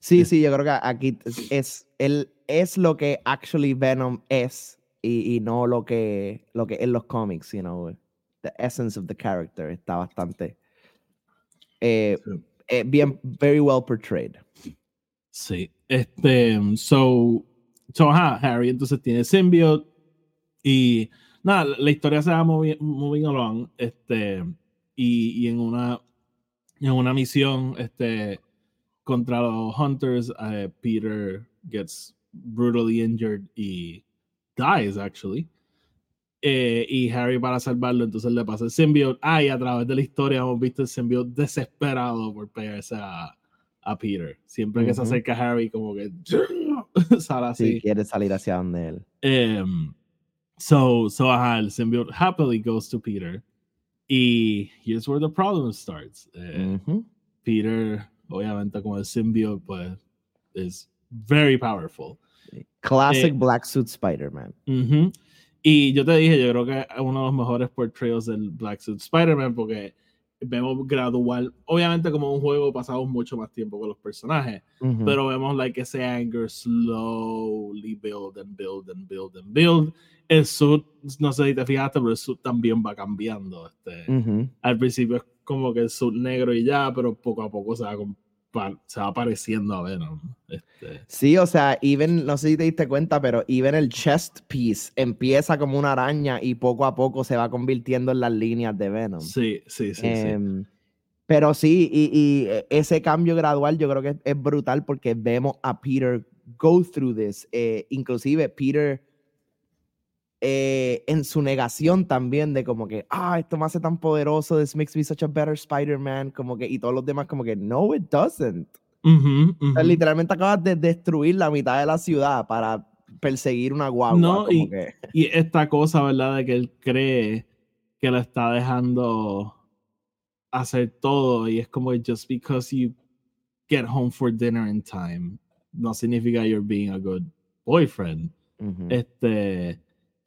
Sí, sí, yo creo que aquí es, él es lo que actually Venom es y, y no lo que, lo que en los cómics, you know. The essence of the character está bastante eh, Sí. eh, bien, very well portrayed. Sí, este, so, so ajá, Harry entonces tiene symbiote y nada, la- la historia se va movi- moving along, este, y, y en una, en una misión, este, contra los Hunters, eh, Peter gets brutally injured y dies, actually. Eh, y Harry para salvarlo, entonces le pasa el symbiote. Ah, y a través de la historia hemos visto el symbiote desesperado por pegarse a, a Peter. Siempre que se Ujú. acerca a Harry, como que sale Si quiere salir hacia donde él. Um, so, so ajá, el symbiote happily goes to Peter. Y here's where the problem starts. Eh, Ujú. Peter, obviamente, como el symbiote, pues, is very powerful. Classic Eh, Black Suit Spider-Man. Ujú. Y yo te dije, yo creo que es uno de los mejores portrayals del Black Suit Spider-Man porque vemos gradual, obviamente como un juego pasamos mucho más tiempo con los personajes, Ujú. pero vemos like ese anger slowly build and build and build and build. El suit, no sé si te fijaste, pero el suit también va cambiando. Este, Ujú. Al principio es como que el suit negro y ya, pero poco a poco se va, se va pareciendo a Venom. Este, Sí, o sea, even, no sé si te diste cuenta, pero even el chest piece empieza como una araña y poco a poco se va convirtiendo en las líneas de Venom. sí, sí, sí. sí. Em, Pero sí, y, y, eh, ese cambio gradual yo creo que es, es brutal porque vemos a Peter go through this. eh, inclusive Peter eh, en su negación también de como que, ah, esto me hace tan poderoso, this makes me such a better Spider-Man, como que, y todos los demás como que, no, it doesn't. Ujú, O sea, literalmente acabas de destruir la mitad de la ciudad para perseguir una guagua. No, como y- que, Y esta cosa, ¿verdad? De que él cree que lo está dejando hacer todo y es como just because you get home for dinner in time no significa you're being a good boyfriend. ujú. Este,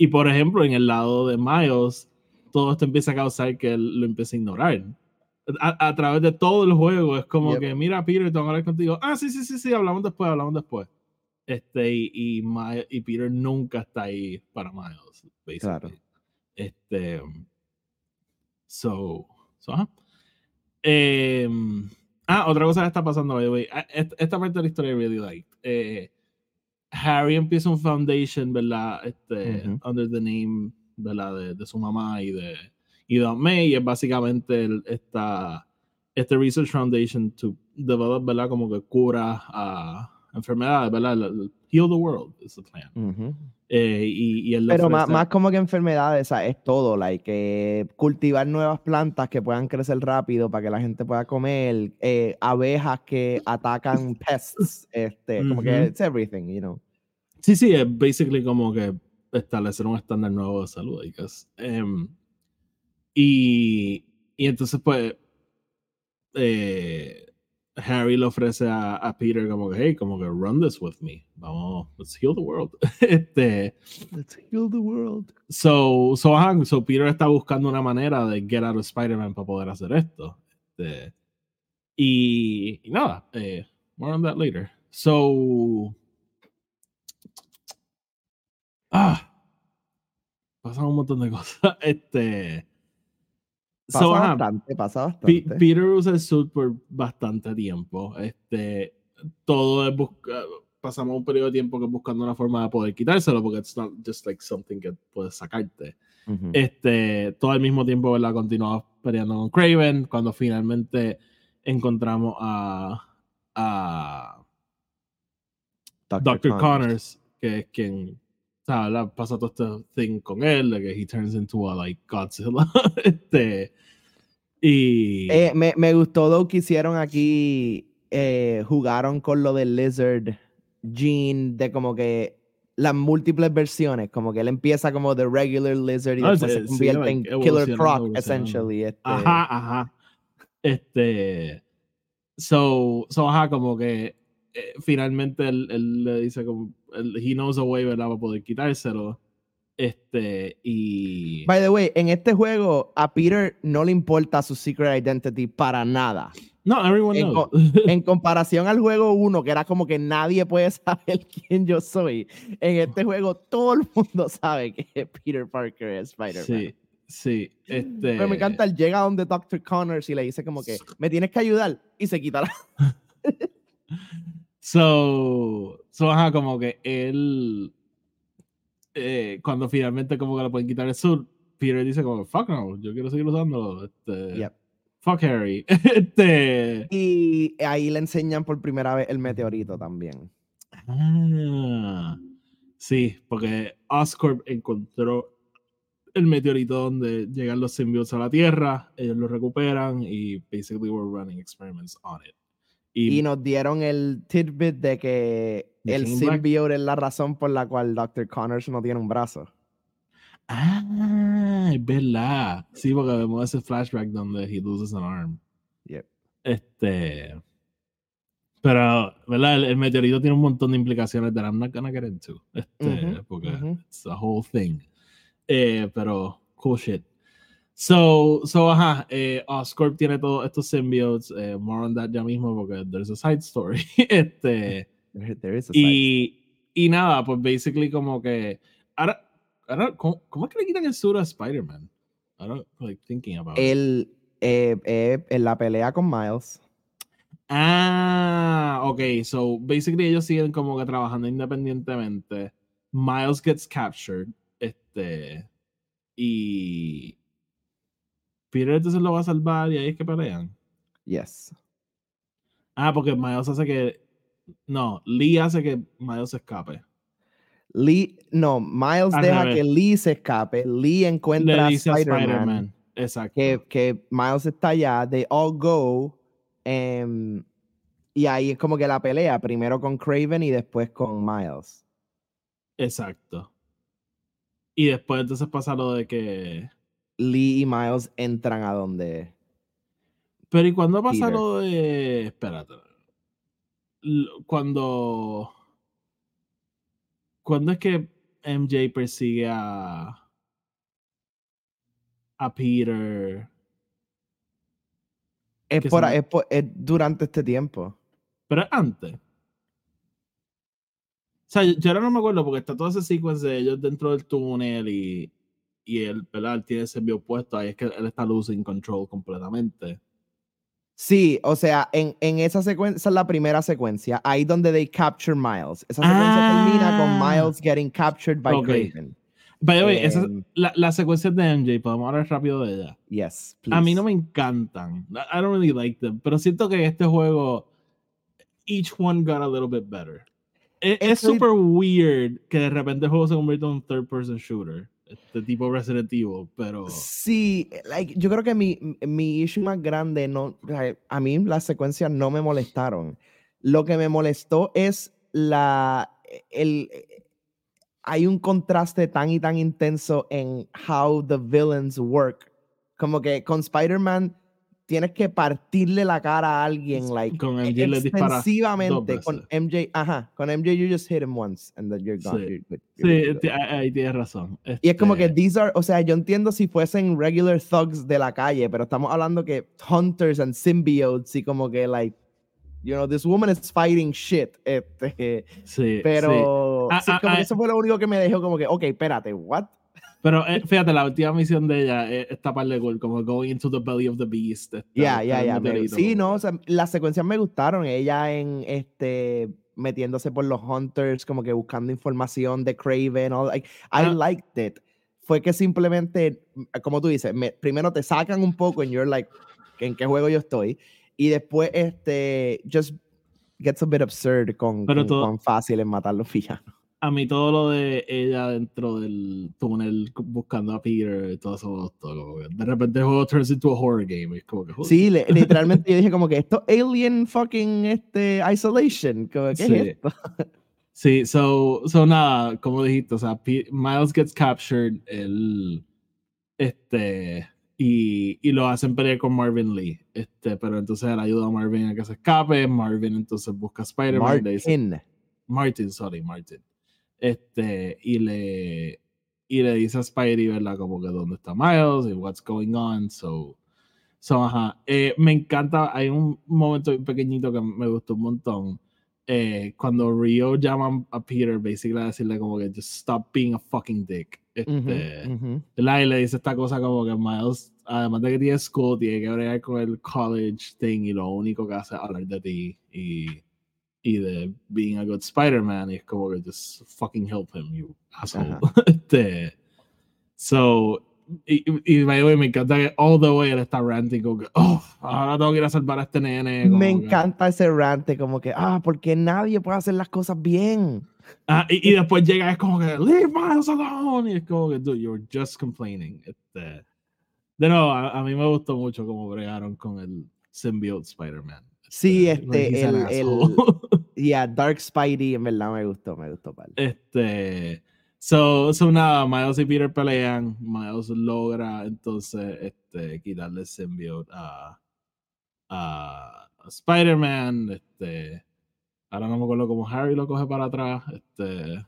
y por ejemplo, en el lado de Miles, todo esto empieza a causar que él lo empiece a ignorar. A, a través de todo el juego es como Yep. que, mira, Peter, tengo que hablar contigo. Ah, sí, sí, sí, sí, hablamos después, hablamos después. Este, y, y, Mi- y Peter nunca está ahí para Miles, basically. Claro. Este, so, so, ajá. Em, ah, otra cosa que está pasando, by the way. Ah, est- Esta parte de la historia really liked. Eh, Harry empieza un foundation, ¿verdad? Este, under the name, ¿verdad? De, de su mamá y de, y de May. Y es básicamente el- esta, este Research Foundation to develop, ¿verdad? Como que cura a enfermedades, ¿verdad? El- el Heal the world is the plan. Ujú. Eh, y, y él Pero más, más como que enfermedades, sea, es todo, like, eh, cultivar nuevas plantas que puedan crecer rápido para que la gente pueda comer, eh, abejas que atacan pests, este, como que Ujú. it's everything, you know. Sí, sí, es basically como que establecer un estándar nuevo de salud, I guess. Em, y, y entonces, pues, eh, Harry le ofrece a, a Peter como que, hey, como que run this with me. Vamos, let's heal the world. este, Let's heal the world. so, so, ajá, so Peter está buscando una manera de get out of Spider-Man para poder hacer esto. Este, y, y nada, eh, more on that later. So, ah, pasan un montón de cosas. Este, Pasa so, ajá, bastante, pasa Pe- bastante. Peter usa el suit por bastante tiempo. Este, todo es busca- pasamos un periodo de tiempo que buscando una forma de poder quitárselo porque it's not just like something que puedes sacarte. Ujú. Este, todo al mismo tiempo, ¿verdad? Continuamos peleando con Craven cuando finalmente encontramos a, a Dr. Connors, que es quien sea, ¿verdad? pasa todo este thing con él, de que he turns into a like Godzilla. este, y Eh, me, me gustó lo que hicieron aquí. eh, jugaron con lo del Lizard Gene, de como que las múltiples versiones, como que él empieza como The Regular Lizard y Ah, después sí, se sí, convierte like, en Killer Croc, essentially. este. Ajá, ajá. Este. So, so ajá, como que eh, finalmente él, él le dice como. él- he knows a way, ¿verdad? Para poder quitárselo. Este. Y. By the way, en este juego a Peter no le importa su secret identity para nada. No, everyone En, knows. en comparación al juego 1, que era como que nadie puede saber quién yo soy, en este juego todo el mundo sabe que Peter Parker es Spider-Man. sí, sí. Este... Pero me encanta, él llega donde Dr. Connors y le dice como que, me tienes que ayudar, y se quita la... So, so ajá, como que él, eh, cuando finalmente como que le pueden quitar el sur, Peter dice como, fuck no, yo quiero seguir usándolo. Este, Yep. Fuck Harry. este, Y ahí le enseñan por primera vez el meteorito también. ah, sí, porque Oscorp encontró el meteorito donde llegan los symbiotes a la Tierra, ellos lo recuperan y basically we're running experiments on it. Y, Y nos dieron el tidbit de que ¿De el symbiote es la razón por la cual Dr. Connors no tiene un brazo. Ah, es verdad. Sí, porque vemos ese flashback donde he loses an arm. Yep. Este. Pero, ¿verdad? El, el meteorito tiene un montón de implicaciones that I'm not gonna get into. Este, porque ujú. it's a whole thing. Eh, pero, cool shit. So, so ajá, eh, Oscorp tiene todos estos symbiotes. eh, more on that ya mismo porque there's a side story. este. There, there is a side Y, y nada, pues basically como que. Ahora, ahora ¿cómo, cómo es que le quitan el sur a Spider-Man? I don't like thinking about it. Él, eh, eh, en la pelea con Miles, Ah, ok. So basically ellos siguen como que trabajando independientemente. Miles gets captured. Este. Y. Peter entonces lo va a salvar y ahí es que pelean. yes. Ah, porque Miles hace que. No, Lee hace que Miles se escape. Lee, no, Miles Al deja revés. que Lee se escape. Lee Le encuentra Spider-Man. Spider-Man. Exacto. que, que Miles está allá, they all go, em, y ahí es como que la pelea, primero con Craven y después con Miles. Exacto. Y después entonces pasa lo de que. Lee y Miles entran a donde... Pero ¿y cuándo pasa Peter. lo de. Espérate. Cuando. ¿Cuándo es que MJ persigue a. a Peter? Es, por, es, por- es durante este tiempo. Pero es antes. O sea, yo, yo ahora no me acuerdo porque está todo ese sequence de ellos dentro del túnel y. Y él, ¿verdad? Él tiene ese envío puesto. Ahí es que él está losing control completamente. Sí, o sea, en, en esa secuencia, esa es la primera secuencia, ahí donde they capture Miles. Esa secuencia termina con Ah. Miles getting captured by Ok. Craven. By the way, esas- Em, la, las secuencias de MJ, podemos hablar rápido de ella. yes, A mí please. no me encantan. I don't really like them. Pero siento que este juego, each one got a little bit better. E- Es super weird que de repente el juego se convierta en un third person shooter. Este tipo Resident Evil, pero. Sí, like, yo creo que mi, mi issue más grande, no, a mí las secuencias no me molestaron. Lo que me molestó es la, el, hay un contraste tan y tan intenso en how the villains work. Como que con Spider-Man tienes que partirle la cara a alguien, like, con e- MJ extensivamente. Con. MJ, ajá, con MJ you just hit him once and then you're gone. Sí. you're you're Sí, go. ahí tienes razón. Y es como que Este, these are, o sea, yo entiendo si fuesen regular thugs de la calle, pero estamos hablando que hunters and symbiotes y como que like, you know, this woman is fighting shit. Este, sí, sí. pero Ah, sí, ah, como ah, que eso fue lo único que me dejó como que, ok, espérate, what? Pero eh, fíjate, la última misión de ella eh, está par de cool, como going into the belly of the beast. este, Ya, ya, ya. Sí, no, o sea, las secuencias me gustaron. Ella en este metiéndose por los hunters, como que buscando información de Craven, all, like, I Ah. liked it. Fue que simplemente, mm, como tú dices, me- primero te sacan un poco and you're like, ¿en qué juego yo estoy? Y después, este, just gets a bit absurd con, Pero con todo- cuán fácil es matar los villanos. A mí todo lo de ella dentro del túnel buscando a Peter y todo eso que de repente el juego turns into a horror game. Es como que, Sí, le- literalmente yo dije como que esto alien fucking este, isolation. Como, ¿Qué Sí. es esto? Sí, so, so nada, como dijiste, o sea, Pe- Miles gets captured, él, este, y, y lo hacen pelear con Marvin Lee, este, pero entonces él ayuda a Marvin a que se escape, Marvin entonces busca a Spider-Man, Martin. Martin, sorry, Martin, este, y le, y le dice a Spidey, ¿verdad? Como que dónde está Miles y what's going on. So, so ajá. Eh, me encanta, hay un momento pequeñito que me gustó un montón. Eh, cuando Rio llama a Peter, basically a decirle como que just stop being a fucking dick. Este, Y le dice esta cosa como que Miles, además de que tiene school, tiene que bregar con el college thing y lo único que hace es hablar de ti y, y de being a good Spider-Man y es como que just fucking help him, you asshole. este, so, y, y, me encanta que all the way él está ranting como que, oh, ahora tengo que ir a salvar a este nene. Me encanta ese rante como que, ah, porque nadie puede hacer las cosas bien. Ah, y, y, después llega, es como que, leave Miles alone. Y es como que, dude, you're just complaining. Este, de nuevo, a, a, mí me gustó mucho cómo bregaron con el symbiote Spider-Man. Sí, este, este el, el, yeah, Dark Spidey, en verdad me gustó, me gustó. Pal. Este, so, so nada, Miles y Peter pelean, Miles logra entonces este, quitarle el symbiote a, a, a Spider-Man, este, Ahora no me acuerdo cómo Harry lo coge para atrás. Este.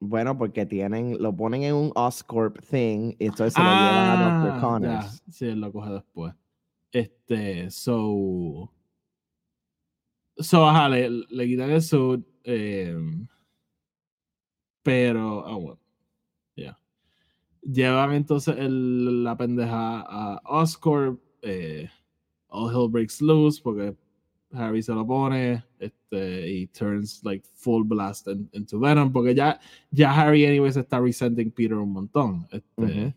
Bueno, porque tienen, lo ponen en un Oscorp thing y entonces se lo llevan a Dr. Ah, Connors. Sí, él lo coge después. Este, so. So, ajá, le, le quitan el suit. Eh, pero, ah, bueno. Ya. Llevan entonces el, la pendeja a Oscorp. Eh, all hell breaks loose porque Harry se lo pone este, y turns like full blast into Venom porque ya, ya Harry anyways está resenting Peter un montón. Este,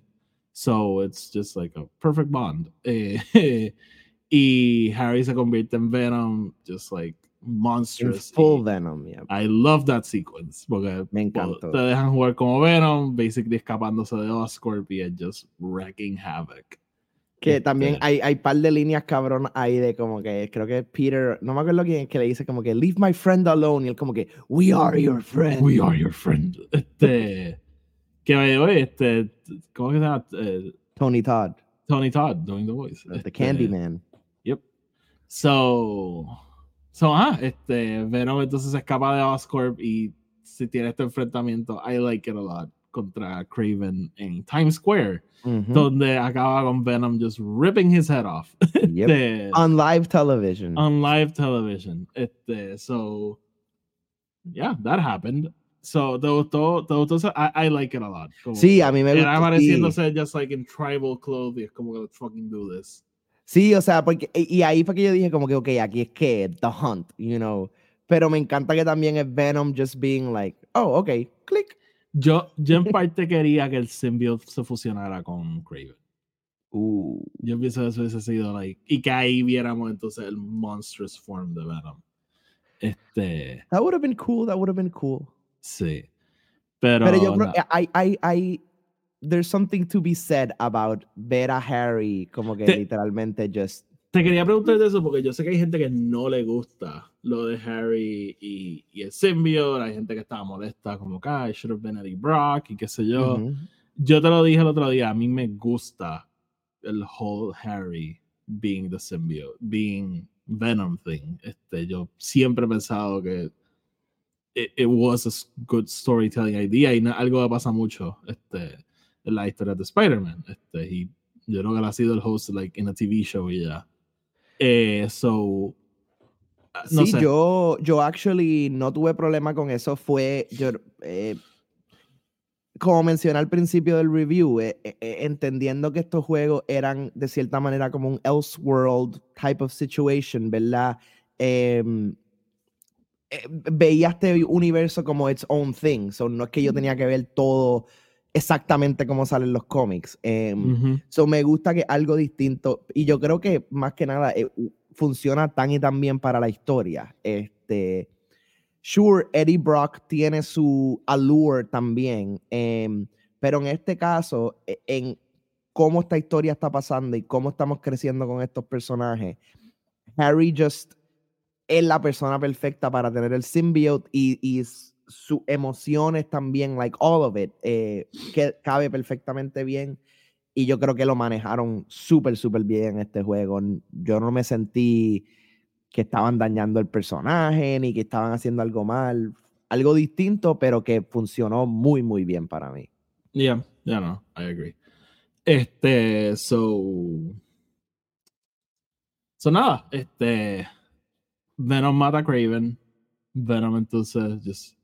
So it's just like a perfect bond. Eh, y Harry se convierte en Venom, just like monstrous. full Venom, yeah. I love that sequence porque me encantó. Te dejan jugar como Venom, basically escapándose de Oscorp y just wrecking havoc. Que también hay, hay par de líneas cabrón ahí de como que creo que Peter, no me acuerdo quién es que le dice como que leave my friend alone y él como que we are your friend. We are your friend. Este que oye, este ¿cómo que se llama? Eh, Tony Todd. Tony Todd doing the voice. The este, Candyman. So so ah, este Venom entonces se escapa de Oscorp y si tiene este enfrentamiento I like it a lot contra Craven en Times Square, donde acaba con Venom just ripping his head off. Yep. este, on live television. On live television. Este, so, yeah, that happened. So, te gustó, te gustó, I, I like it a lot. Como, sí, a mí me gusta. Era apareciéndose just like in tribal clothes, como que let's fucking do this. Sí, o sea, porque, y ahí fue que yo dije como que, ok, aquí es que The Hunt, you know. Pero me encanta que también es Venom just being like, oh, ok, click. Yo, yo en parte quería que el symbiote se fusionara con Craven. Uh. Yo pienso que eso hubiese sido like. Y que ahí viéramos entonces el monstrous form de Venom. Este. That would have been cool. That would have been cool. Sí. Pero. Pero yo creo. I, I, I, there's something to be said about ver a Harry como que literalmente just te quería preguntar de eso porque yo sé que hay gente que no le gusta lo de Harry y, y el symbiote. Hay gente que estaba molesta, como que I should have been Eddie Brock y qué sé yo. Yo te lo dije el otro día, a mí me gusta el whole Harry being the symbiote, being Venom thing. Este, yo siempre he pensado que it, was a good storytelling idea y algo que pasa mucho este, en la historia de Spider-Man. Este, y yo creo que él ha sido el host like, in a TV show y ya. Eh, so, no sí, yo, yo actually no tuve problema con eso. Fue, yo, eh, como mencioné al principio del review, eh, entendiendo que estos juegos eran de cierta manera como un Elseworld type of situation, ¿verdad? Em, veía este universo como its own thing. So, no es que yo tenía que ver todo exactamente como salen los cómics. Eh, so me gusta que algo distinto, y yo creo que más que nada eh, funciona tan y tan bien para la historia. Este, sure, Eddie Brock tiene su allure también, em, pero en este caso, e, en cómo esta historia está pasando y cómo estamos creciendo con estos personajes, Harry just es la persona perfecta para tener el symbiote y, y sus emociones también, like all of it, eh, que cabe perfectamente bien. Y yo creo que lo manejaron súper, súper bien en este juego. Yo no me sentí que estaban dañando el personaje ni que estaban haciendo algo mal. Algo distinto, pero que funcionó muy, muy bien para mí. Yeah, yeah, no, I agree. Este, so. So nada, este. Venom mata a Craven. Venom entonces just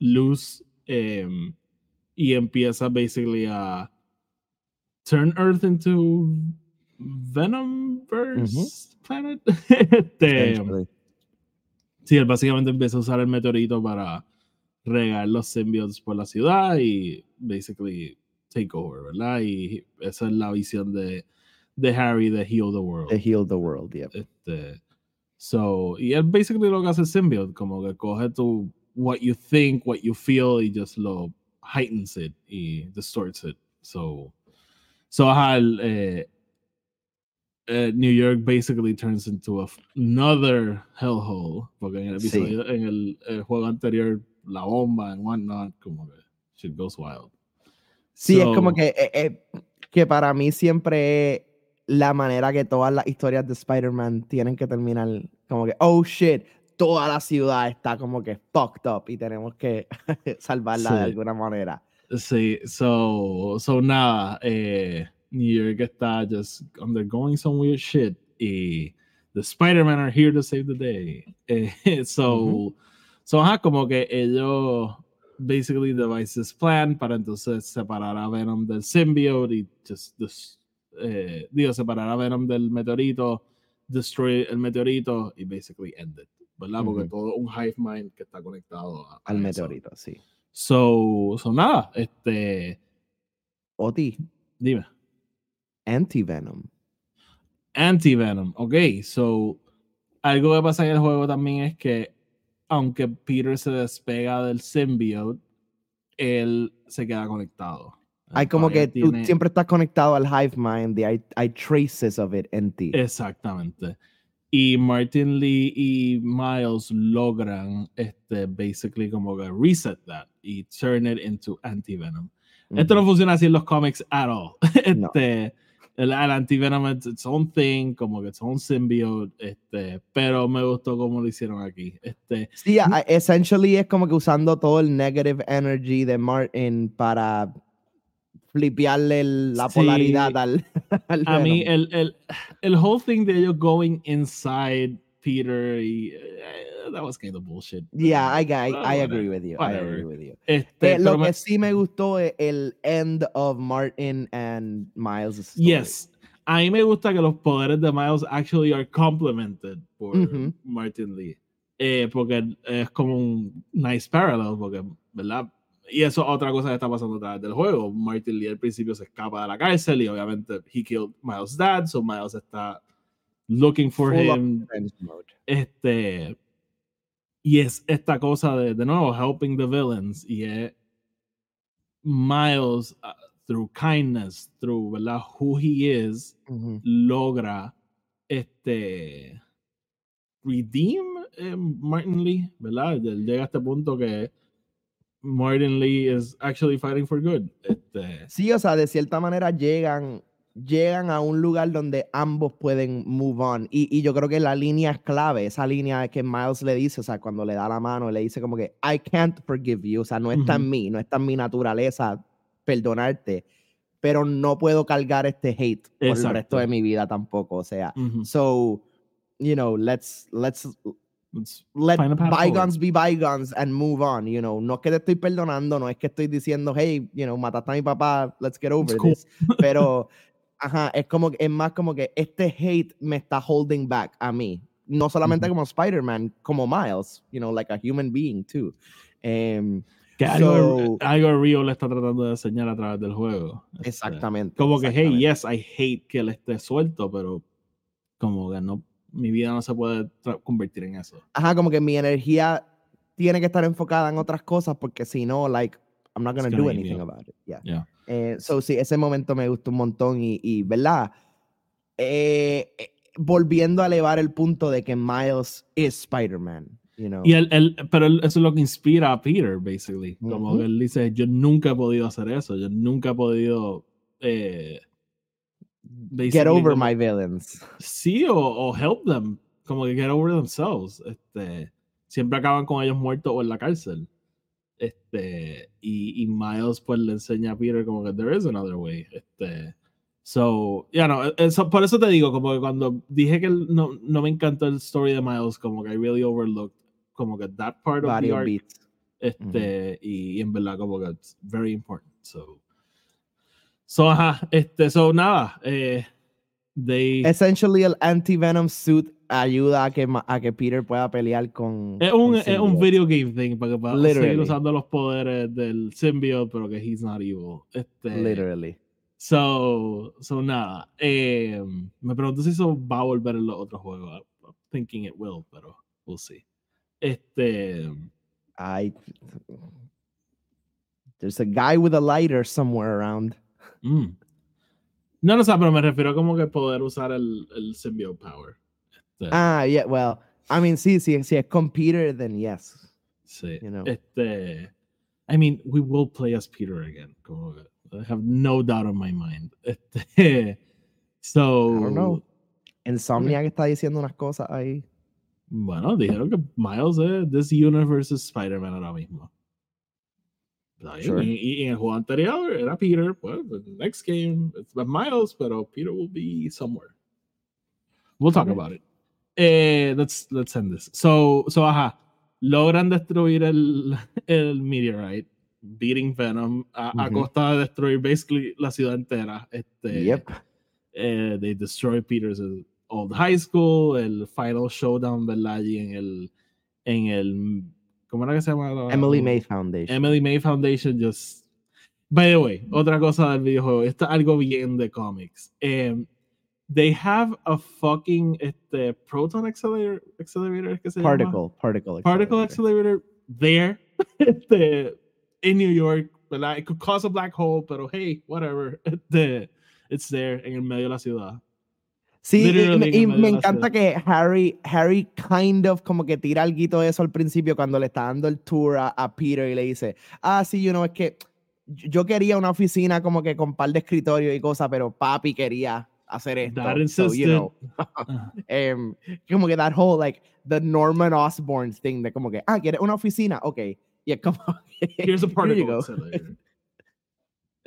lose um, y empieza basically a turn Earth into Venomverse planet. este, sí, él básicamente empieza a usar el meteorito para regar los symbiotes por la ciudad y basically take over, ¿verdad? Y esa es la visión de, de Harry de Heal the World. To heal the world, yeah. Este, so, y es basically lo que hace Symbiote, como que coge tu what you think, what you feel y just lo heightens it y distorts it. So, so el, eh, eh, New York basically turns into a another hellhole, porque en el Sí. episodio, en el, el juego anterior, la bomba and whatnot, como que shit goes wild. Sí, es como So- que, eh, eh, que para mí siempre la manera que todas las historias de Spider-Man tienen que terminar como que, oh shit, toda la ciudad está como que fucked up y tenemos que salvarla de Sí. alguna manera. Sí, so, so nada, eh, New York está just undergoing some weird shit y the Spider-Man are here to save the day. Eh, so, so ajá, como que ellos basically devise this plan para entonces separar a Venom del symbiote y just, des- eh, digo, separar a Venom del meteorito, destroy el meteorito y basically end it, ¿verdad? Porque todo un hive mind que está conectado a, a Al eso. meteorito, sí. So, so nada, este, Oti, dime. Anti-Venom. Anti-Venom, ok, so, algo que pasa en el juego también es que, aunque Peter se despega del symbiote, él se queda conectado. Hay como que tú siempre estás conectado al hive mind hay, hay traces of it en ti. Exactamente. Y Martin Lee y Miles logran, este, basically como que reset that y turn it into anti-venom. Esto no funciona así en los cómics at all. No. Este, el, el anti-venom es its own thing, como que it's own symbiote, este, pero me gustó cómo lo hicieron aquí. Este, Sí, a- essentially es como que usando todo el negative energy de Martin para flipearle el- la Sí. polaridad al, al a mí el, el, el whole thing de ellos going inside Peter y eh, that was kind of bullshit. Yeah, I, I, I agree with you. I whatever. agree with you. Este, Eh, lo me- que sí me gustó es el end of Martin and Miles' story. Yes. A mí me gusta que los poderes de Miles actually are complemented por Ujú. Martin Lee. Eh, porque es como un nice parallel, porque, ¿verdad? Y eso es otra cosa que está pasando a través del juego. Martin Lee al principio se escapa de la cárcel y obviamente he killed Miles' dad, so Miles está looking for Full him. Este. Y es esta cosa de, de nuevo, helping the villains. Y es Miles, uh, through kindness, through, ¿verdad? Who he is, logra este. Redeem eh, Martin Lee, ¿verdad? Llega a este punto que Martin Lee is actually fighting for good. Este, Sí, o sea, de cierta manera llegan, llegan a un lugar donde ambos pueden move on. Y, y yo creo que la línea es clave, esa línea que Miles le dice, o sea, cuando le da la mano, le dice como que, I can't forgive you, o sea, no está en Ujú. mí, no está en mi naturaleza perdonarte, pero no puedo cargar este hate por el resto Exacto. de mi vida tampoco, o sea, ujú, so, you know, let's, let's let bygones be bygones and move on, you know. No es que te estoy perdonando, no es que estoy diciendo, hey, you know, mataste a mi papá, let's get over cool. this. Pero, ajá, es como, es más como que este hate me está holding back a mí. No solamente Ujú. como Spider-Man, como Miles, you know, like a human being too. Em, que algo, So- algo Rio le está tratando de enseñar a través del juego. Este, exactamente. Como que, hey, yes, I hate que él esté suelto, pero como que no, mi vida no se puede convertir en eso. Ajá, como que mi energía tiene que estar enfocada en otras cosas porque si no, like, I'm not gonna gonna do anything about it. Yeah. Yeah. Eh, so, sí, ese momento me gustó un montón y, y ¿verdad? Eh, eh, volviendo a elevar el punto de que Miles es Spider-Man, you know. Y él, él- pero él- eso es lo que inspira a Peter, basically. Como Ujú. que él dice, yo nunca he podido hacer eso, yo nunca he podido... Eh, Get over como- my villains. Sí, o, o help them, como que get over themselves. Este, siempre acaban con ellos muertos o en la cárcel. Este, y, y Miles pues le enseña a Peter como que there is another way. Este, so, ya no, eso, por eso te digo, como que cuando dije que no, no me encantó el story de Miles, como que I really overlooked como que that part of the arc. beats. Este, y, y en verdad como que it's very important. So, so ajá, este, so nada, eh, they... Essentially, el anti-venom suit ayuda a que, a que Peter pueda pelear con. Es un, es un video game thing para que pueda seguir usando los poderes del symbiote, pero que he's not evil. Este, Literally. So, so nada. Eh, me pregunto si eso va a volver en los otros juegos. I'm thinking it will, pero we'll see. Este, I. There's a guy with a lighter somewhere around. Mm. No, no sé, pero me refiero como que poder usar el, el symbiote power. Este, Ah, yeah, well, I mean, sí, sí, si es con Peter, then yes. sí. you know. Este, I mean, we will play as Peter again. Como que, I have no doubt in my mind. Este, so, I don't know. Insomniac está diciendo unas cosas ahí. Bueno, dijeron que Miles es This Universe es Spider-Man ahora mismo. Bien, Sure. Y, y en el juego anterior era Peter. Well, the next game it's Miles, pero Peter will be somewhere. We'll talk Okay. about it. Eh, let's, let's end this. So, so, ajá. Logran destruir el, el meteorite, beating Venom, a, a Ujú. costa de destruir basically la ciudad entera. Este, Yep. eh, they destroy Peter's old high school, el final showdown, ¿verdad? Allí en el, en el, ¿cómo era que se llama? la- Emily May Foundation. Emily May Foundation just, by the way, otra cosa del videojuego, esto es algo bien de comics. Em, they have a fucking, este, proton accelerator, accelerator, ¿es que se llama? particle, particle. particle accelerator. accelerator there este, in New York, ¿verdad? It could cause a black hole, pero hey, whatever. Este, it's there en el medio de la ciudad. Sí, y, me- y me encanta que Harry, Harry kind of como que tira algo de eso al principio cuando le está dando el tour a, a Peter y le dice, ah, sí, you know, es que yo quería una oficina como que con par de escritorios y cosas, pero papi quería hacer esto. That so, you know, em, como que that whole, like, the Norman Osborn thing de como que, ah, ¿quieres una oficina? Ok. Y es como, Here's a particle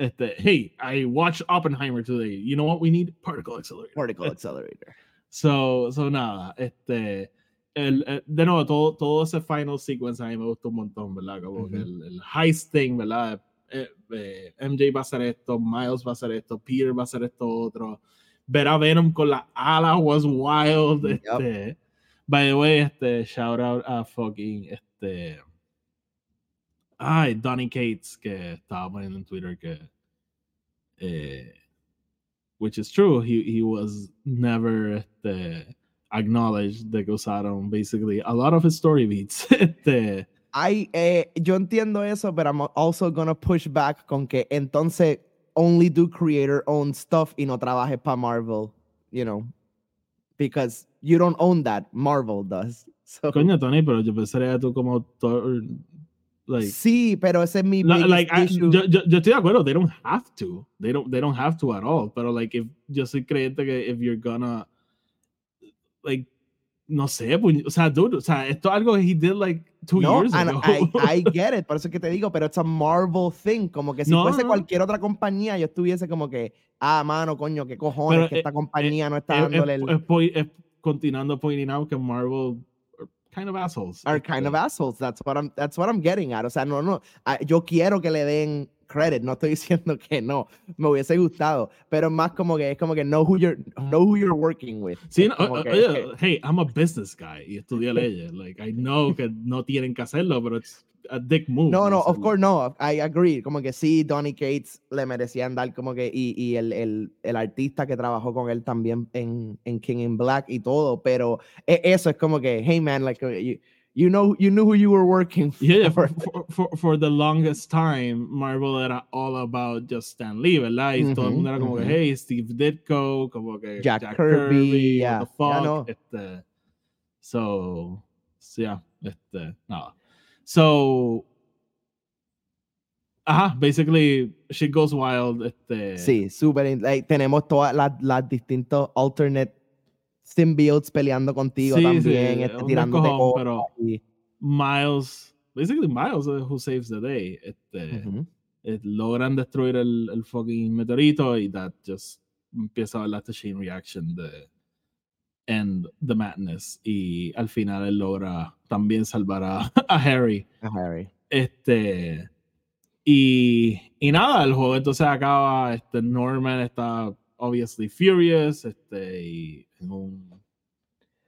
go. accelerator. Este, hey, I watched Oppenheimer today. You know what we need? Particle accelerator. Particle accelerator. So, so nada, este, el, el- de nuevo, todo, todo ese final sequence a mí me gustó un montón, ¿verdad? Como que el, el heist thing, ¿verdad? Eh, eh, MJ va a hacer esto, Miles va a hacer esto, Peter va a hacer esto otro. Ver a Venom con la ala was wild. Este, by the way, este, shout out a fucking, este, ay, Donny Cates, que estaba poniendo en Twitter que, eh, which is true, he, he was never este, acknowledged que usaron basically a lot of his story beats. Este, I, eh, yo entiendo eso, but I'm also gonna push back con que entonces only do creator own stuff y no trabajes para Marvel, you know, because you don't own that, Marvel does. So, coño, Tony, pero yo pensaría tú como autor, like, sí, pero ese es mi like I- issue. yo, yo, yo estoy de acuerdo, they don't have to, they don't, they don't have to at all, pero like, if, yo soy creyente que if you're gonna, like, no sé, puñ- o sea, dude, o sea, esto es algo que he did like two no, years ago. I, I get it, por eso es que te digo, pero it's a Marvel thing, como que si No, fuese no. cualquier otra compañía, yo estuviese como que, ah, mano, coño, qué cojones Pero, que eh, esta compañía no está es, dándole es- el... es es continuando pointing out que Marvel kind of assholes. are kind of assholes. That's what I'm that's what I'm getting at. O sea, no, no. ah, Yo quiero que le den credit. No estoy diciendo que no. Me hubiese gustado. Pero más como que es como que know who you're know who you're working with. Sí, no, o- que- oye, hey, I'm a business guy y estudié leyes. Like, I know que no tienen que hacerlo, pero it's a dick move. No, no, of course no. I agree. Como que sí, Donny Cates le merecían dar como que, y, y el, el, el artista que trabajó con él también en, en King in Black y todo, pero e- eso es como que, hey man, like, uh, you, you know, you knew who you were working for. Yeah, for, for, for, for the longest time, Marvel era all about just Stan Lee, ¿verdad? Y todo el mundo era como que, hey, Steve Ditko, como que Jack Kirby, what yeah, the no. este, so, yeah, este, nada. So, ajá, basically, shit goes wild, este, Sí, súper. like, tenemos todas las, las distintos alternate symbiotes peleando contigo Sí, sí, también, este, tirándote descojón, pero- y- Miles basically Miles who saves the day. Este, Ujú. eh, logran destruir el, el fucking meteorito y that just empieza a la chain reaction de end the madness y al final él logra también salvar a, a Harry A Harry. este y, y nada el juego entonces acaba este Norman está obviously furious este y en un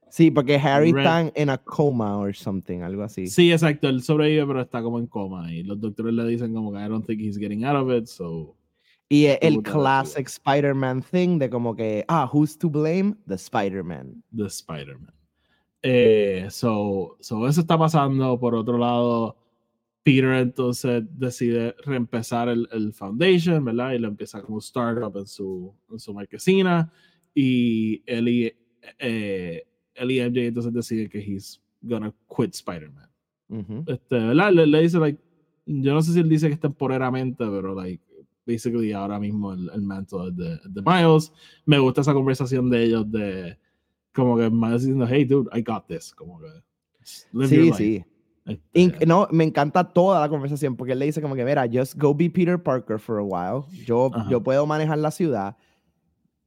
Sí, porque Harry Red- está en a coma or something, algo así. sí exacto él sobrevive pero está como en coma y los doctores le dicen como que I don't think he's getting out of it so Y el Puta, classic Spider-Man thing de como que, ah, who's to blame? The Spider-Man. de Spider-Man. Eh, so, so eso está pasando. Por otro lado, Peter entonces decide reempezar el, el Foundation, ¿verdad? Y lo empieza como startup en su, en su marquesina. Y él y, eh, él y MJ entonces deciden que he's gonna quit Spider-Man. Ujú. Este, ¿verdad? Le, le dice, like, yo no sé si él dice que es temporeramente, pero, like, basically ahora mismo el, el manto de, de Miles. Me gusta esa conversación de ellos de, como que Miles diciendo, hey, dude, I got this. Como que, live your Sí, life. sí. Este, no, me encanta toda la conversación porque él le dice como que, mira, just go be Peter Parker for a while. Yo, Ajá. yo puedo manejar la ciudad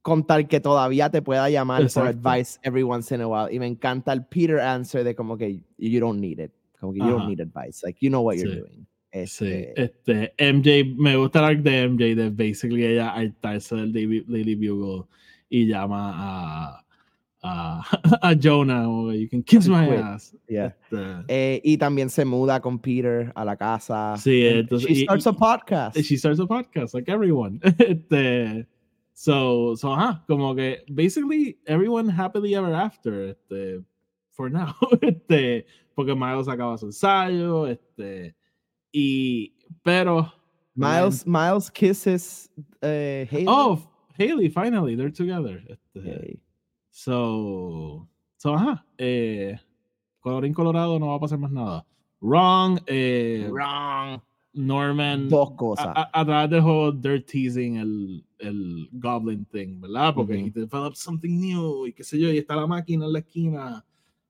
con tal que todavía te pueda llamar for Exacto. advice every once in a while. Y me encanta el Peter answer de como que you don't need it. Como que you don't Ajá. need advice. Like, you know what you're Sí. Doing. Sí, Este, este, MJ, me gusta el arc de MJ, de basically ella hartarse del Daily, Daily Bugle y llama a, a, a Jonah, you can kiss my ass. yeah. Este, Eh, y también se muda con Peter a la casa. Sí, entonces- she y- starts y- a podcast. she starts a podcast, like everyone. este, so, so, ajá, como que basically everyone happily ever after, este, for now, este, porque Miles acaba su ensayo, este, y, pero, Miles, Miles kisses eh, Haley. oh, Haley, finally, they're together. Este, Okay. So, so, ajá, eh, colorín colorado no va a pasar más nada. Wrong, eh, Wrong. Norman. Dos a, cosas. a- a través del juego they're teasing el, el Goblin thing, ¿verdad? Porque Ujú. he developed something new y qué sé yo, y está la máquina en la esquina.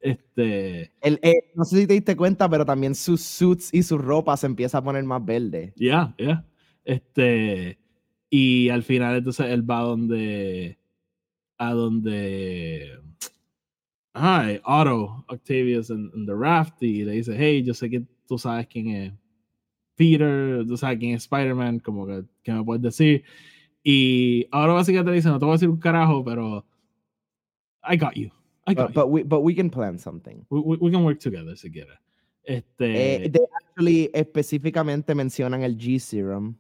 Este, El- eh, no sé si te diste cuenta, pero también sus suits y su ropa se empieza a poner más verde. ya, ya. Este, y al final entonces él va a donde, a donde, ay, Otto, Octavius en, en The Raft y le dice, hey, yo sé que tú sabes quién es Peter, tú sabes quién es Spider-Man, como que, ¿qué me puedes decir? Y ahora básicamente le dice, no te voy a decir un carajo, pero I got you. But, but we, but we can plan something. We, we- we can work together si quieres. Este, Eh, they actually específicamente mencionan el G-Serum.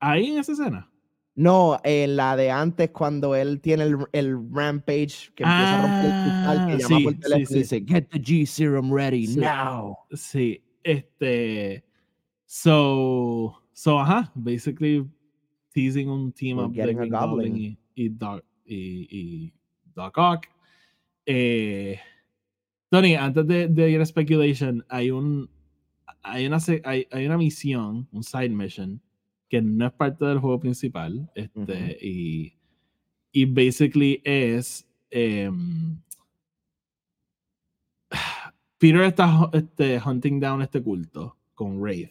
ahí en esa escena. No, en la de antes, cuando él tiene el, el rampage que empieza a romper el cristal, que Ah, llama sí, por teléfono sí. y dice, Get the G-Serum ready Sí. now. Sí, este. So, so, ajá, basically teasing un team We're up de Green goblin. Goblin y, y Doc, y, y Doc Ock. Eh, Tony, antes de, de ir a Speculation, hay un. Hay una, hay, hay una misión, un side mission, que no es parte del juego principal. Este, y, y basically es. em, Peter está este, hunting down este culto con Wraith.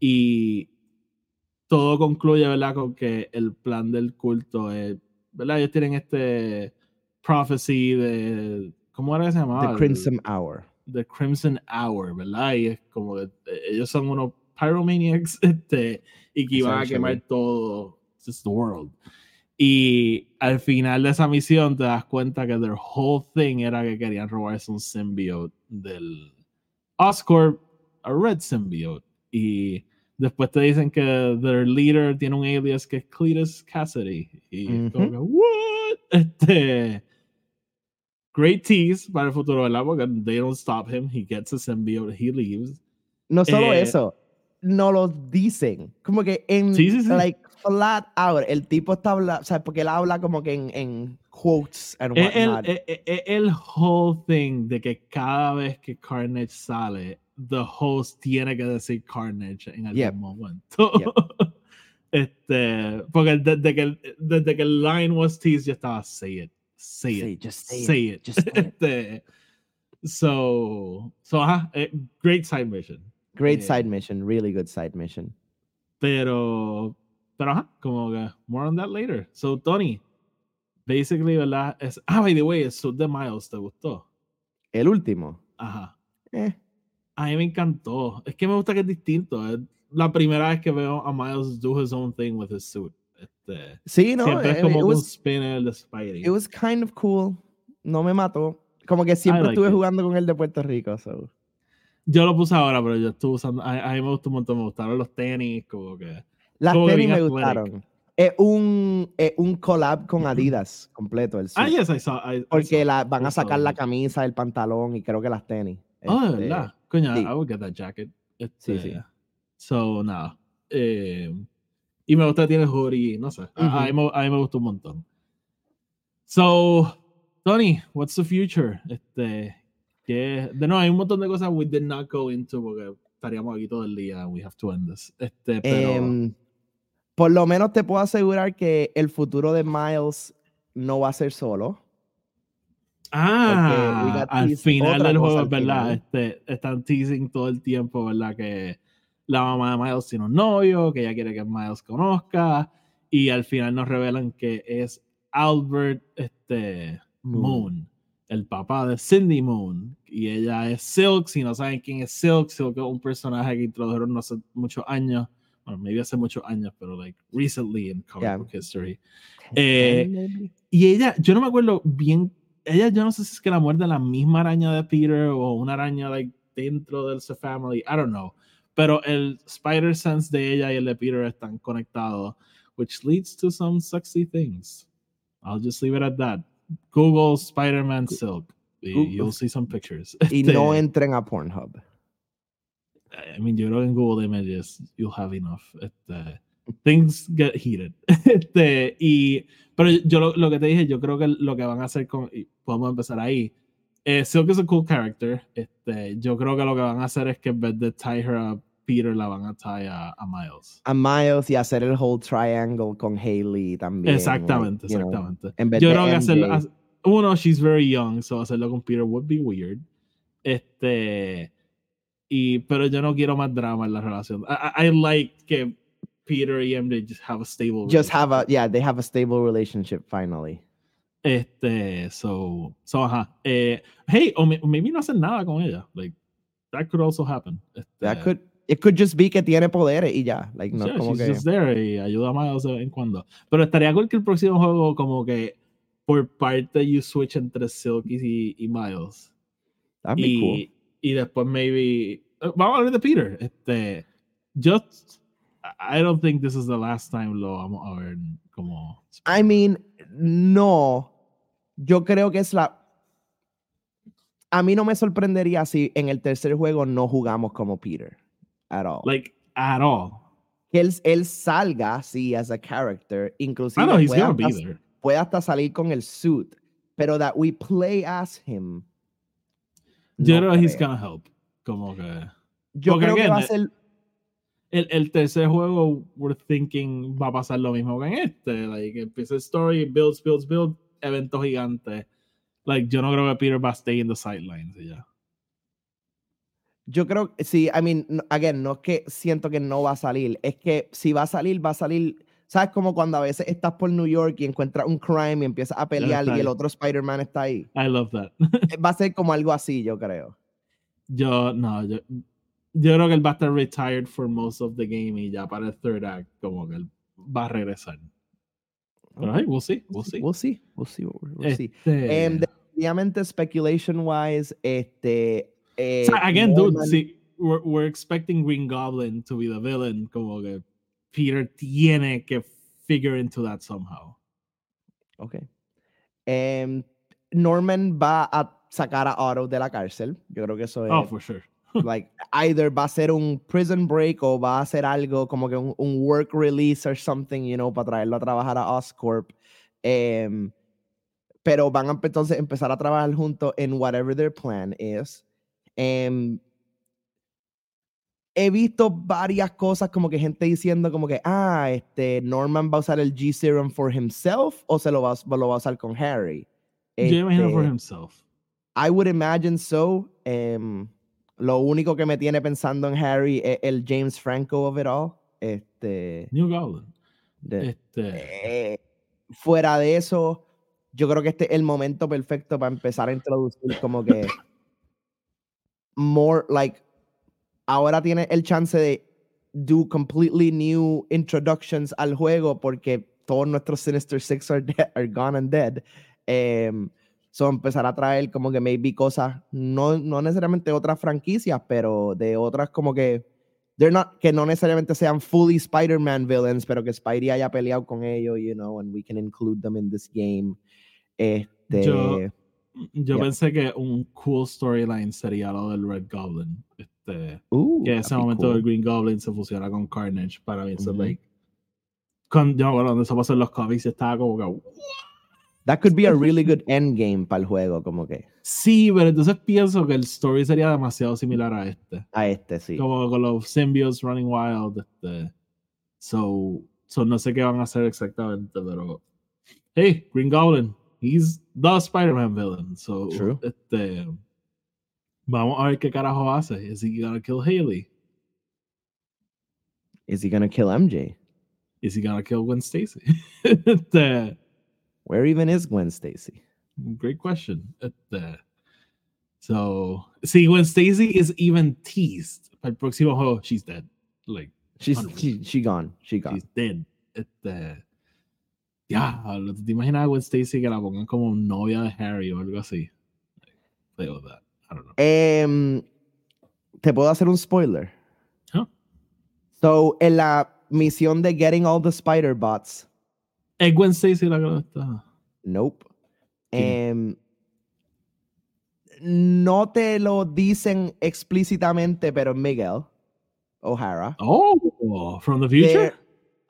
Y todo concluye, ¿verdad? Con que el plan del culto es, ¿verdad? Ellos tienen este prophecy de, ¿cómo era que se llamaba? The El- Crimson Hour. The Crimson Hour, ¿verdad? Y es como que eh, ellos son unos pyromaniacs este, y que iban a quemar todo, just the world. Y al final de esa misión te das cuenta que their whole thing era que querían robarse un symbiote del Oscorp, a Red Symbiote. Y después te dicen que their leader tiene un alias que es Cletus Cassidy. Y es como Ujú. que, ¿what? Este. Great tease para el futuro, ¿verdad? Porque they don't stop him. He gets a symbiote, he leaves. No solo Eh, eso, no lo dicen. Como que en, Sí, sí, sí. like, flat out, el tipo está hablando, o sea, porque él habla como que en, en quotes and Es el, whatnot. es- es- es el whole thing de que cada vez que Carnage sale, the host tiene que decir Carnage en algún Yep. momento. este, porque desde que, el- desde que el line was teased, yo estaba, say it, say it, just say, say it, it. just say it. So, so ajá, eh, great side mission. Great Eh, side mission, really good side mission. Pero, pero ajá, como que more on that later. So, Tony, basically, ¿verdad? Es, ah, by the way, el suit de Miles, ¿te gustó? El último. Ajá. Eh, A mí me encantó. Es que me gusta que es distinto. Es la primera vez que veo a Miles do his own thing with his suit. Este, sí, no, siempre eh, es como it un was, spinner de Spidey. it was kind of cool. No me mató. Como que siempre like estuve it. jugando con el de Puerto Rico. So. Yo lo puse ahora, pero yo estuve usando. A, a mí me gustó un montón. Me gustaron los tenis, como que. Las Como tenis me athletic. gustaron. Es un, es un collab con Adidas completo. El Ah, yes, I saw. I- I Porque saw- la, van I a sacar la camisa, el pantalón y creo que las tenis. Oh, de Este, verdad. Coño, sí. I would get that jacket. Sí, sí. Este, So, nada. Eh, y me gusta tiene hoodie, no sé. A- a, mí me, a mí me gustó un montón. So, Tony, what's the future? Este, que, de nuevo, hay un montón de cosas we did not go into porque estaríamos aquí todo el día. We have to end this. Este, pero. Em, por lo menos te puedo asegurar que el futuro de Miles no va a ser solo. Ah, al final del juego, verdad. Este, están teasing todo el tiempo, ¿verdad? Que la mamá de Miles tiene un novio, que ella quiere que Miles conozca, y al final nos revelan que es Albert este, Moon, el papá de Cindy Moon, y ella es Silk. Si no saben quién es Silk, Silk es un personaje que introdujeron no hace muchos años, bueno, maybe hace muchos años, pero like recently in comic Yeah. book history. Eh. Y ella, yo no me acuerdo bien, ella yo no sé si es que la muerde la misma araña de Peter o una araña like, dentro del The Family, I don't know. Pero el Spider Sense de ella y el de Peter están conectados, which leads to some sexy things. I'll just leave it at that. Google Spider-Man Silk. Google- you'll see some pictures. Y no Este, entren a Pornhub. I mean, yo creo que en Google Images you'll have enough. Este, things get heated. Este, y, pero yo lo, lo que te dije, yo creo que lo que van a hacer con, y podemos empezar ahí. Eh, Silk es a cool character. Este, yo creo que lo que van a hacer es que en vez de tie her a Peter, la van a tie a, a Miles. A Miles y hacer el whole triangle con Hailey también. exactamente, like, know, exactamente. en vez Yo de creo que hacerlo, uno, she's very young, so hacerlo con Peter would be weird. Este, y, pero yo no quiero más drama en la relación. I, I- like que Peter y MJ just have a stable Just have a, relationship. yeah, they have a stable relationship finally. Este, so, so ajá. Eh, hey, o may- maybe no hacen nada con ella. Like, that could also happen. That Este, could, it could just be que tiene poderes y ya. Like, no yeah, como she's que. just there y ayuda de vez en cuando. Pero estaría cool que el próximo juego, como que por parte you switch entre Silk y, y Miles. That'd be cool. y, y después maybe eh, vamos a hablar de Peter este just I don't think this is the last time lo vamos a ver como I mean, no. Yo creo que es la. A mí no me sorprendería si en el tercer juego no jugamos como Peter. At all. like at all que él, él salga, sí, as a character. Inclusive I know he's puede, gonna be hasta, there puede hasta salir con el suit. Pero that we play as him. yo no creo que he's gonna help como que Yo creo que again, va a ser. el, el tercer juego we're thinking va a pasar lo mismo que en este like empieza el story builds builds builds evento gigante like yo no creo que Peter va a stay in the sidelines y ya Yo creo que sí, I mean, again, no es que siento que no va a salir, es que si va a salir, va a salir. ¿Sabes? Como cuando a veces estás por New York y encuentras un crime y empiezas a pelear y el otro Spider-Man está ahí. I love that Eh, Va a ser como algo así, yo creo. Yo, no, yo, yo creo que él va a estar retired for most of the game y ya para el third act, como que él va a regresar. Pero Ok. hey, we'll see, we'll see. We'll see, we'll see, what we'll we'll see. And definitivamente, speculation wise, este. eh, o sea, again, dude, sí, we're, we're expecting Green Goblin to be the villain, como que Peter tiene que figure into that somehow. Ok. Em, Norman va a sacar a Otto de la cárcel. Yo creo que eso es. Oh, for sure. Like, either va a ser un prison break o va a ser algo como que un, un work release or something, you know, para traerlo a trabajar a Oscorp. Em, pero van a entonces empezar a trabajar juntos en whatever their plan is. Em, he visto varias cosas como que gente diciendo como que, ah, este, Norman va a usar el G-Serum for himself o se lo va, a- lo va a usar con Harry. Yo imagino for Este, himself. I would imagine so. Em, lo único que me tiene pensando en Harry es el James Franco of it all. Este, New Goblin. de- Este, eh, fuera de eso, yo creo que este es el momento perfecto para empezar a introducir como que more like ahora tiene el chance de do completely new introductions al juego porque todos nuestros Sinister Six are, dead- are gone and dead. Em, so empezar a traer como que maybe cosas, no, no necesariamente otras franquicias, pero de otras como que they're not, que no necesariamente sean fully Spider-Man villains, pero que Spidey haya peleado con ellos, you know, and we can include them in this game. Este, Yo- yo Yep. pensé que un cool storyline sería lo del Red Goblin. Este, ooh, que en ese momento cool. el Green Goblin se fusiona con Carnage para Ujú. like, con, yo acuerdo cuando eso pasó en los cómics estaba como que That could be a really good endgame para el juego, como que sí, pero entonces pienso que el story sería demasiado similar a este. a este, sí. Como con los symbiotes running wild. Este, so, so no sé qué van a hacer exactamente, pero hey, Green Goblin, he's the Spider-Man villain. So, True. este, vamos a ver qué carajo hace. Is he gonna kill Haley? Is he gonna kill MJ? Is he gonna kill Gwen Stacy? este, Where even is Gwen Stacy? great question. So, see, Gwen Stacy is even teased. by próximo juego, oh, she's dead. Like, She's she, she gone. She gone. she's dead. Este, ya, ¿te imaginas a Gwen Stacy que la pongan como novia de Harry o algo así? Play with that. I don't know. Em, Te puedo hacer un spoiler. Huh? So, en la misión de Getting All the Spider Bots, Es Gwen Stacy la que lo está. nope. Em, no te lo dicen explícitamente, pero Miguel O'Hara. Oh, from the future? there-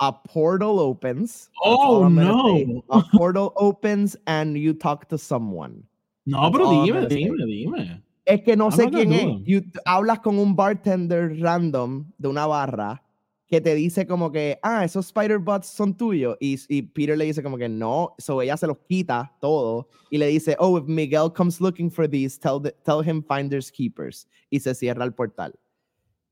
a portal opens. Oh no. A portal opens and you talk to someone. No, That's pero dime, dime, dime. Es que no sé quién es. You, hablas con un bartender random de una barra que te dice como que, ah, esos spider bots son tuyos. Y, y Peter le dice como que no. So ella se los quita todo y le dice, oh, if Miguel comes looking for these, tell, the- tell him finders keepers. Y se cierra el portal.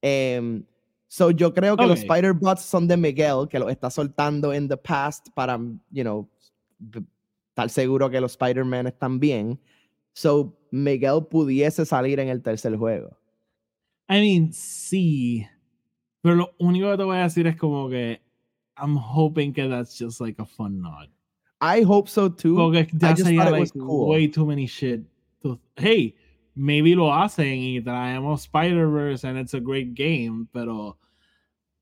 Em, so yo creo que los Ok. spider bots son de Miguel, que los está soltando in the past para, you know, estar seguro que los Spider-Man están bien. So, Miguel pudiese salir en el tercer juego. I mean, sí. Pero lo único que te voy a decir es como que I'm hoping que that's just like a fun nod. I hope so too. Porque ya just sería like cool. way too many shit. to- hey, maybe lo hacen y traemos Spider-Verse and it's a great game, pero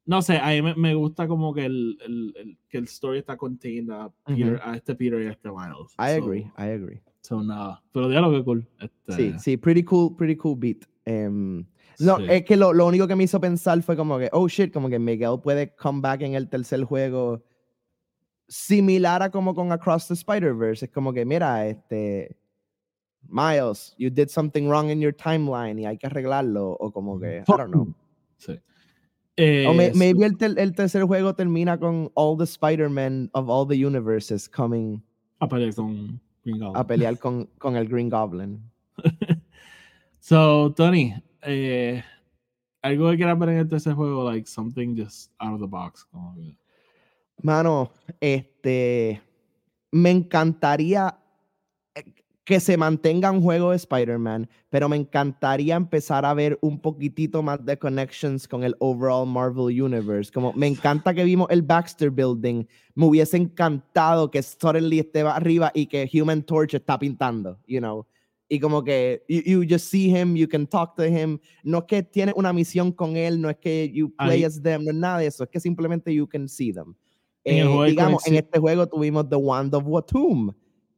no sé, a mí me, gusta como que el, el, el- que el story está contained a, Peter, a este Peter y a este Miles. I So- agree, I agree. So, nada. Pero diálogo que cool. Este, Sí, sí, pretty cool, pretty cool beat. Em, no, sí. es que lo, lo único que me hizo pensar fue como que, oh shit, como que Miguel puede come back en el tercer juego similar a como con Across the Spider-Verse. Es como que, mira, este, Miles, you did something wrong in your timeline y hay que arreglarlo. O como que, I don't know. Sí. Eh, O so- maybe el, ter- el tercer juego termina con all the Spider-Man of all the universes coming a pelear con Green Goblin. a pelear con, con el Green Goblin. So, Tony, eh, algo que quieras ver en el tercer juego, like something just out of the box. Mano, este, me encantaría eh, que se mantenga un juego de Spider-Man, pero me encantaría empezar a ver un poquitito más de connections con el overall Marvel Universe. Como me encanta que vimos el Baxter Building, me hubiese encantado que suddenly esté arriba y que Human Torch está pintando, you know. Y como que you, you just see him, you can talk to him. No es que tiene una misión con él, no es que you play Ahí- as them, no es nada de eso, es que simplemente you can see them. Eh, digamos, en este juego tuvimos The Wand of Watum.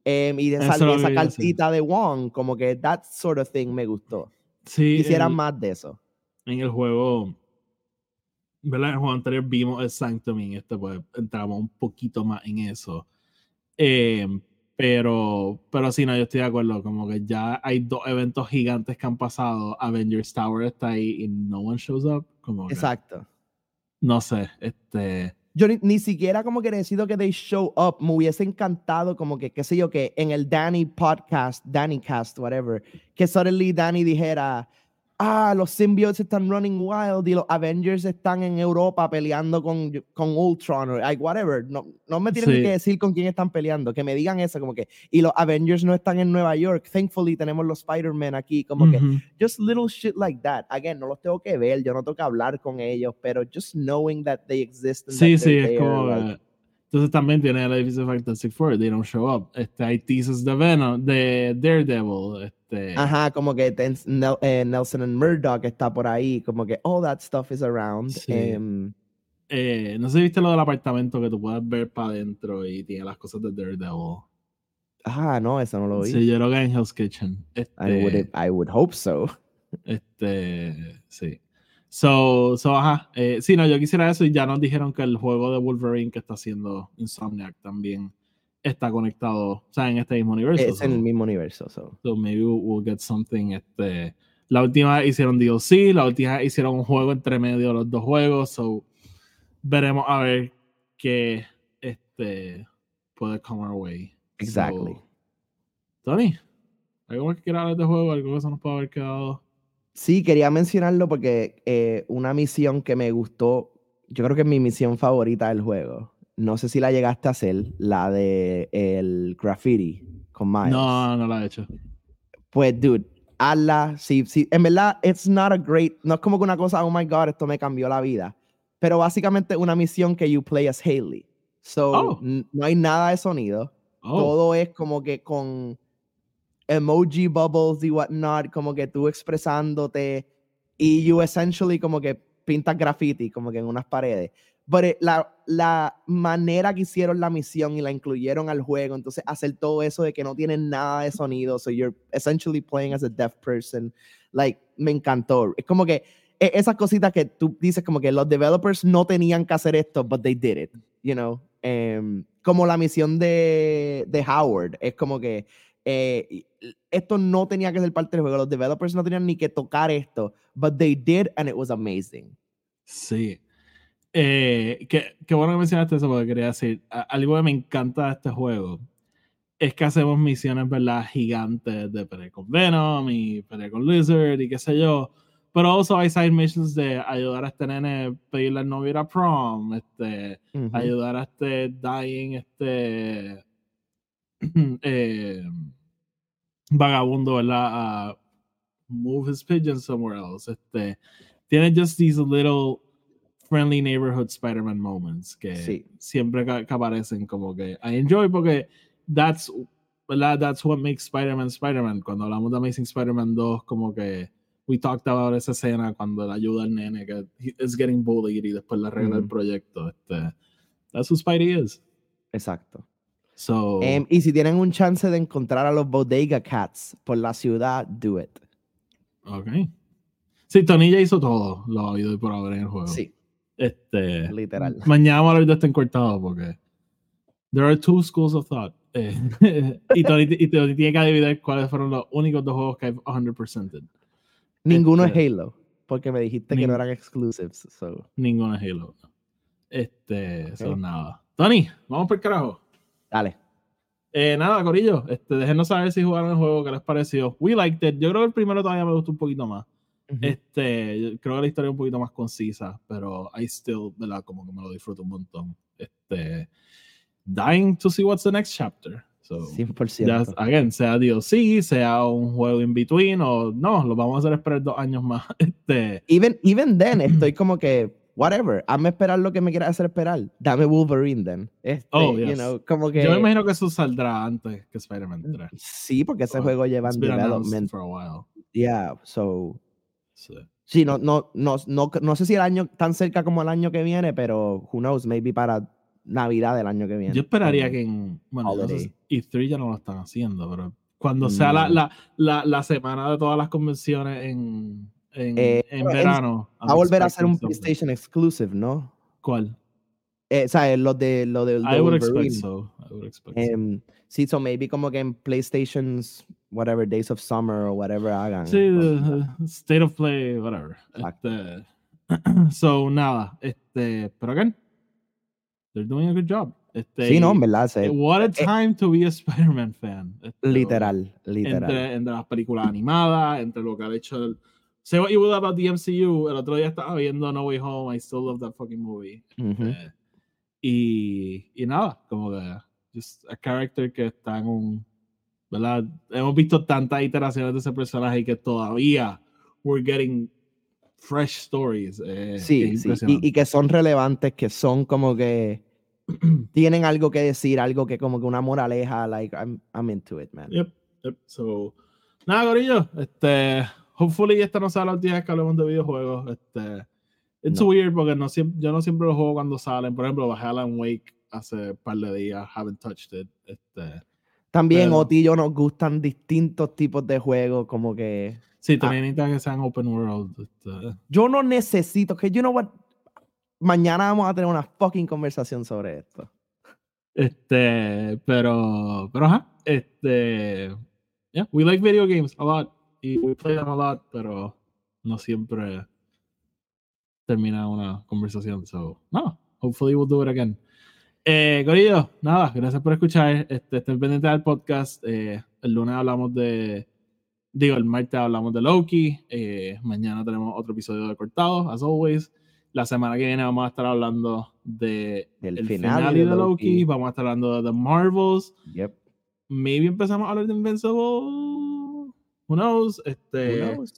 em, y salió esa cartita de Wong, como que that sort of thing me gustó. Sí, Quisiera el- más de eso. en el juego, ¿verdad? En el juego anterior vimos el Sanctum y en este pues entramos un poquito más en eso. Eh, pero, pero sí, no, yo estoy de acuerdo, como que ya hay dos eventos gigantes que han pasado, Avengers Tower está ahí y no one shows up, como que, Exacto. no sé, este, yo ni, ni, siquiera como que decido que they show up. Me hubiese encantado como que, qué sé yo, que en el Danny podcast, Danny cast, whatever, que suddenly Danny dijera, ah, los symbiotes están running wild y los Avengers están en Europa peleando con, con Ultron o like, whatever. No, no me tienen que decir con quién están peleando, que me digan eso, como que, y los Avengers no están en Nueva York. Thankfully tenemos los Spider-Man aquí, como que, just little shit like that. Again, no los tengo que ver, yo no tengo que hablar con ellos, pero just knowing that they exist. And sí, sí, es como... entonces también tiene el edificio Fantastic Four, they don't show up. Este, hay teasers de Venom, de Daredevil. Este... Ajá, como que eh, Nelson and Murdoch está por ahí, como que all that stuff is around. Em, eh, no sé si viste lo del apartamento que tú puedes ver para adentro y tiene las cosas de Daredevil. Ah, no, eso no lo vi. Sí, yo creo que en Hell's Kitchen. Este, I, would, I would hope so. Este, sí. So, so ajá. Eh, sí, no, yo quisiera eso y ya nos dijeron que el juego de Wolverine que está haciendo Insomniac también está conectado, o sea, en este mismo universo. Es en el mismo universo, so. so maybe we'll, get something, este... La última hicieron DLC, la última hicieron un juego entre medio de los dos juegos, so veremos a ver qué este puede come our way. Exactly. Tony, ¿algo más que quieras hablar de juego? ¿Algo que se nos puede haber quedado? Sí, quería mencionarlo porque eh, una misión que me gustó, yo creo que es mi misión favorita del juego. No sé si la llegaste a hacer, la de el graffiti con Miles. No, no la he hecho. Pues, dude, hazla. Sí, sí, en verdad, it's not a great, no es como que una cosa, oh my god, esto me cambió la vida. Pero básicamente una misión que you play as Haley. So, oh. no hay nada de sonido. Oh. Todo es como que con emoji bubbles y whatnot, como que tú expresándote y you essentially como que pintas graffiti como que en unas paredes. Pero la, la manera que hicieron la misión y la incluyeron al juego, entonces hacer todo eso de que no tienen nada de sonido, so you're essentially playing as a deaf person, like, me encantó. Es como que e, esas cositas que tú dices como que los developers no tenían que hacer esto, but they did it, you know. Um, como la misión de, de Howard, es como que eh, esto no tenía que ser parte del juego. Los developers no tenían ni que tocar esto, but they did and it was amazing. Sí. Eh, qué, bueno que mencionaste eso porque quería decir, algo que me encanta de este juego es que hacemos misiones, ¿verdad? Gigantes de pelear con Venom y pelear con Lizard y qué sé yo. Pero also hay side missions de ayudar a este nene pedirle al novio a prom, este, ayudar a este dying, este eh, vagabundo, ¿verdad? A move his pigeon somewhere else. Este, tiene just these little friendly neighborhood Spider-Man moments que siempre que, aparecen como que I enjoy porque that's, ¿verdad? That's what makes Spider-Man Spider-Man. Cuando hablamos de Amazing Spider-Man 2, como que we talked about esa escena cuando le ayuda al nene que is getting bullied y después le arregla el proyecto. Este, that's who Spidey is. Exacto. So, em, y si tienen un chance de encontrar a los Bodega Cats por la ciudad, do it. Ok. Sí, Tony ya hizo todo lo ha oído por haber en el juego. Sí. Este, Literal. Mañana vamos a ver de este cortado porque there are two schools of thought. Eh, y, Tony, y, Tony, tiene que adivinar cuáles fueron los únicos dos juegos que hay 100%. Ninguno es este, Halo, porque me dijiste que no eran exclusives. So. Ninguno es Halo. Este, eso nada. Tony, vamos por el carajo. Dale. Eh, nada, Corillo, este, déjenos saber si jugaron el juego, qué les pareció. We liked it. Yo creo que el primero todavía me gustó un poquito más. Este, creo que la historia es un poquito más concisa, pero I still, ¿verdad? Como que me lo disfruto un montón. Este, dying to see what's the next chapter. So, 100%. Ya, again, sea DLC, sea un juego in between, o no, lo vamos a hacer esperar dos años más. Este, even, even then, estoy como que whatever, hazme esperar lo que me quieras hacer esperar. Dame Wolverine then. Este, oh, yes. you know, como que, Yo me imagino que eso saldrá antes que Spider-Man 3. Sí, porque ese juego lleva en development. For a while. Yeah, so. Sí. sí, no, no, no, no, no sé si el año tan cerca como el año que viene, pero who knows, maybe para Navidad del año que viene. Yo esperaría que en. Bueno, y 3 ya no lo están haciendo, pero cuando sea la, la, la, la semana de todas las convenciones en en, eh, en verano. Va a volver a ser un PlayStation exclusive, ¿no? ¿Cuál? Eh, ¿Sabes? Lo de lo de, I would expect so. I would expect um, so. Sí, so maybe como que en PlayStation's whatever Days of Summer o whatever hagan. Sí, State of Play, whatever. Este, so nada, este, pero again, they're doing a good job. Este, sí, no, en verdad. Se, what a time to be a Spider-Man fan. Este, literal, literal. Entre, entre, las películas animadas, entre lo que ha hecho el. Say what you will about the MCU. El otro día estaba viendo No Way Home. I still love that fucking movie. Uh -huh. eh, y, y nada, como que just a character que está en un, ¿verdad? Hemos visto tantas iteraciones de ese personaje que todavía we're getting fresh stories. Eh, sí, sí. Y, y, que son relevantes, que son como que tienen algo que decir, algo que como que una moraleja, like, I'm, I'm into it, man. Yep, yep. So, nada, Gorillo, este, hopefully esta no sea la última vez que hablemos de videojuegos, este, it's no. weird porque no, yo no siempre los juego cuando salen, por ejemplo, bajé Alan Wake hace un par de días, haven't touched it, este. También pero, Oti y yo nos gustan distintos tipos de juegos, como que... Sí, también ah, necesitan que sean open world. Este. Yo no necesito, que you know what, mañana vamos a tener una fucking conversación sobre esto. Este, pero, pero ajá, este, yeah, we like video games a lot y we play them a lot, pero no siempre termina una conversación. So, no, hopefully we'll do it again. Eh, Corillo, nada, gracias por escuchar. Este, estén pendientes del podcast. Eh, el lunes hablamos de. Digo, el martes hablamos de Loki. Eh, mañana tenemos otro episodio de Cortado, as always. La semana que viene vamos a estar hablando de el el final de de Loki. Loki. Vamos a estar hablando de The Marvels. Yep. Maybe empezamos a hablar de Invincible. Who knows? Este, Who knows?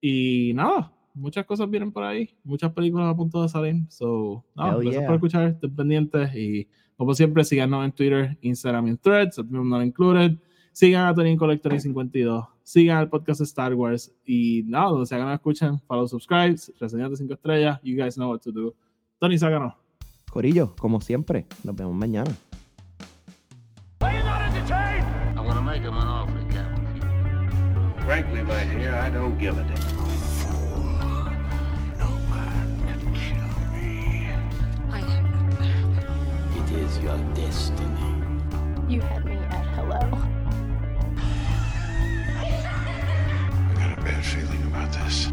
Y nada, muchas cosas vienen por ahí. Muchas películas a punto de salir. So, nada, gracias yeah. por escuchar. Estén pendientes. Y como siempre, síganos en Twitter, Instagram y en Threads. Not included. Sigan a Tony Collector 52. Sigan el podcast de Star Wars. Y nada, donde que nos escuchen, follow, subscribe, reseñas de 5 estrellas. You guys know what to do. Tony, sácanos. Corillo, como siempre, nos vemos mañana. frankly, my dear, I don't give a damn. It is your destiny. You had me at hello. I got a bad feeling about this.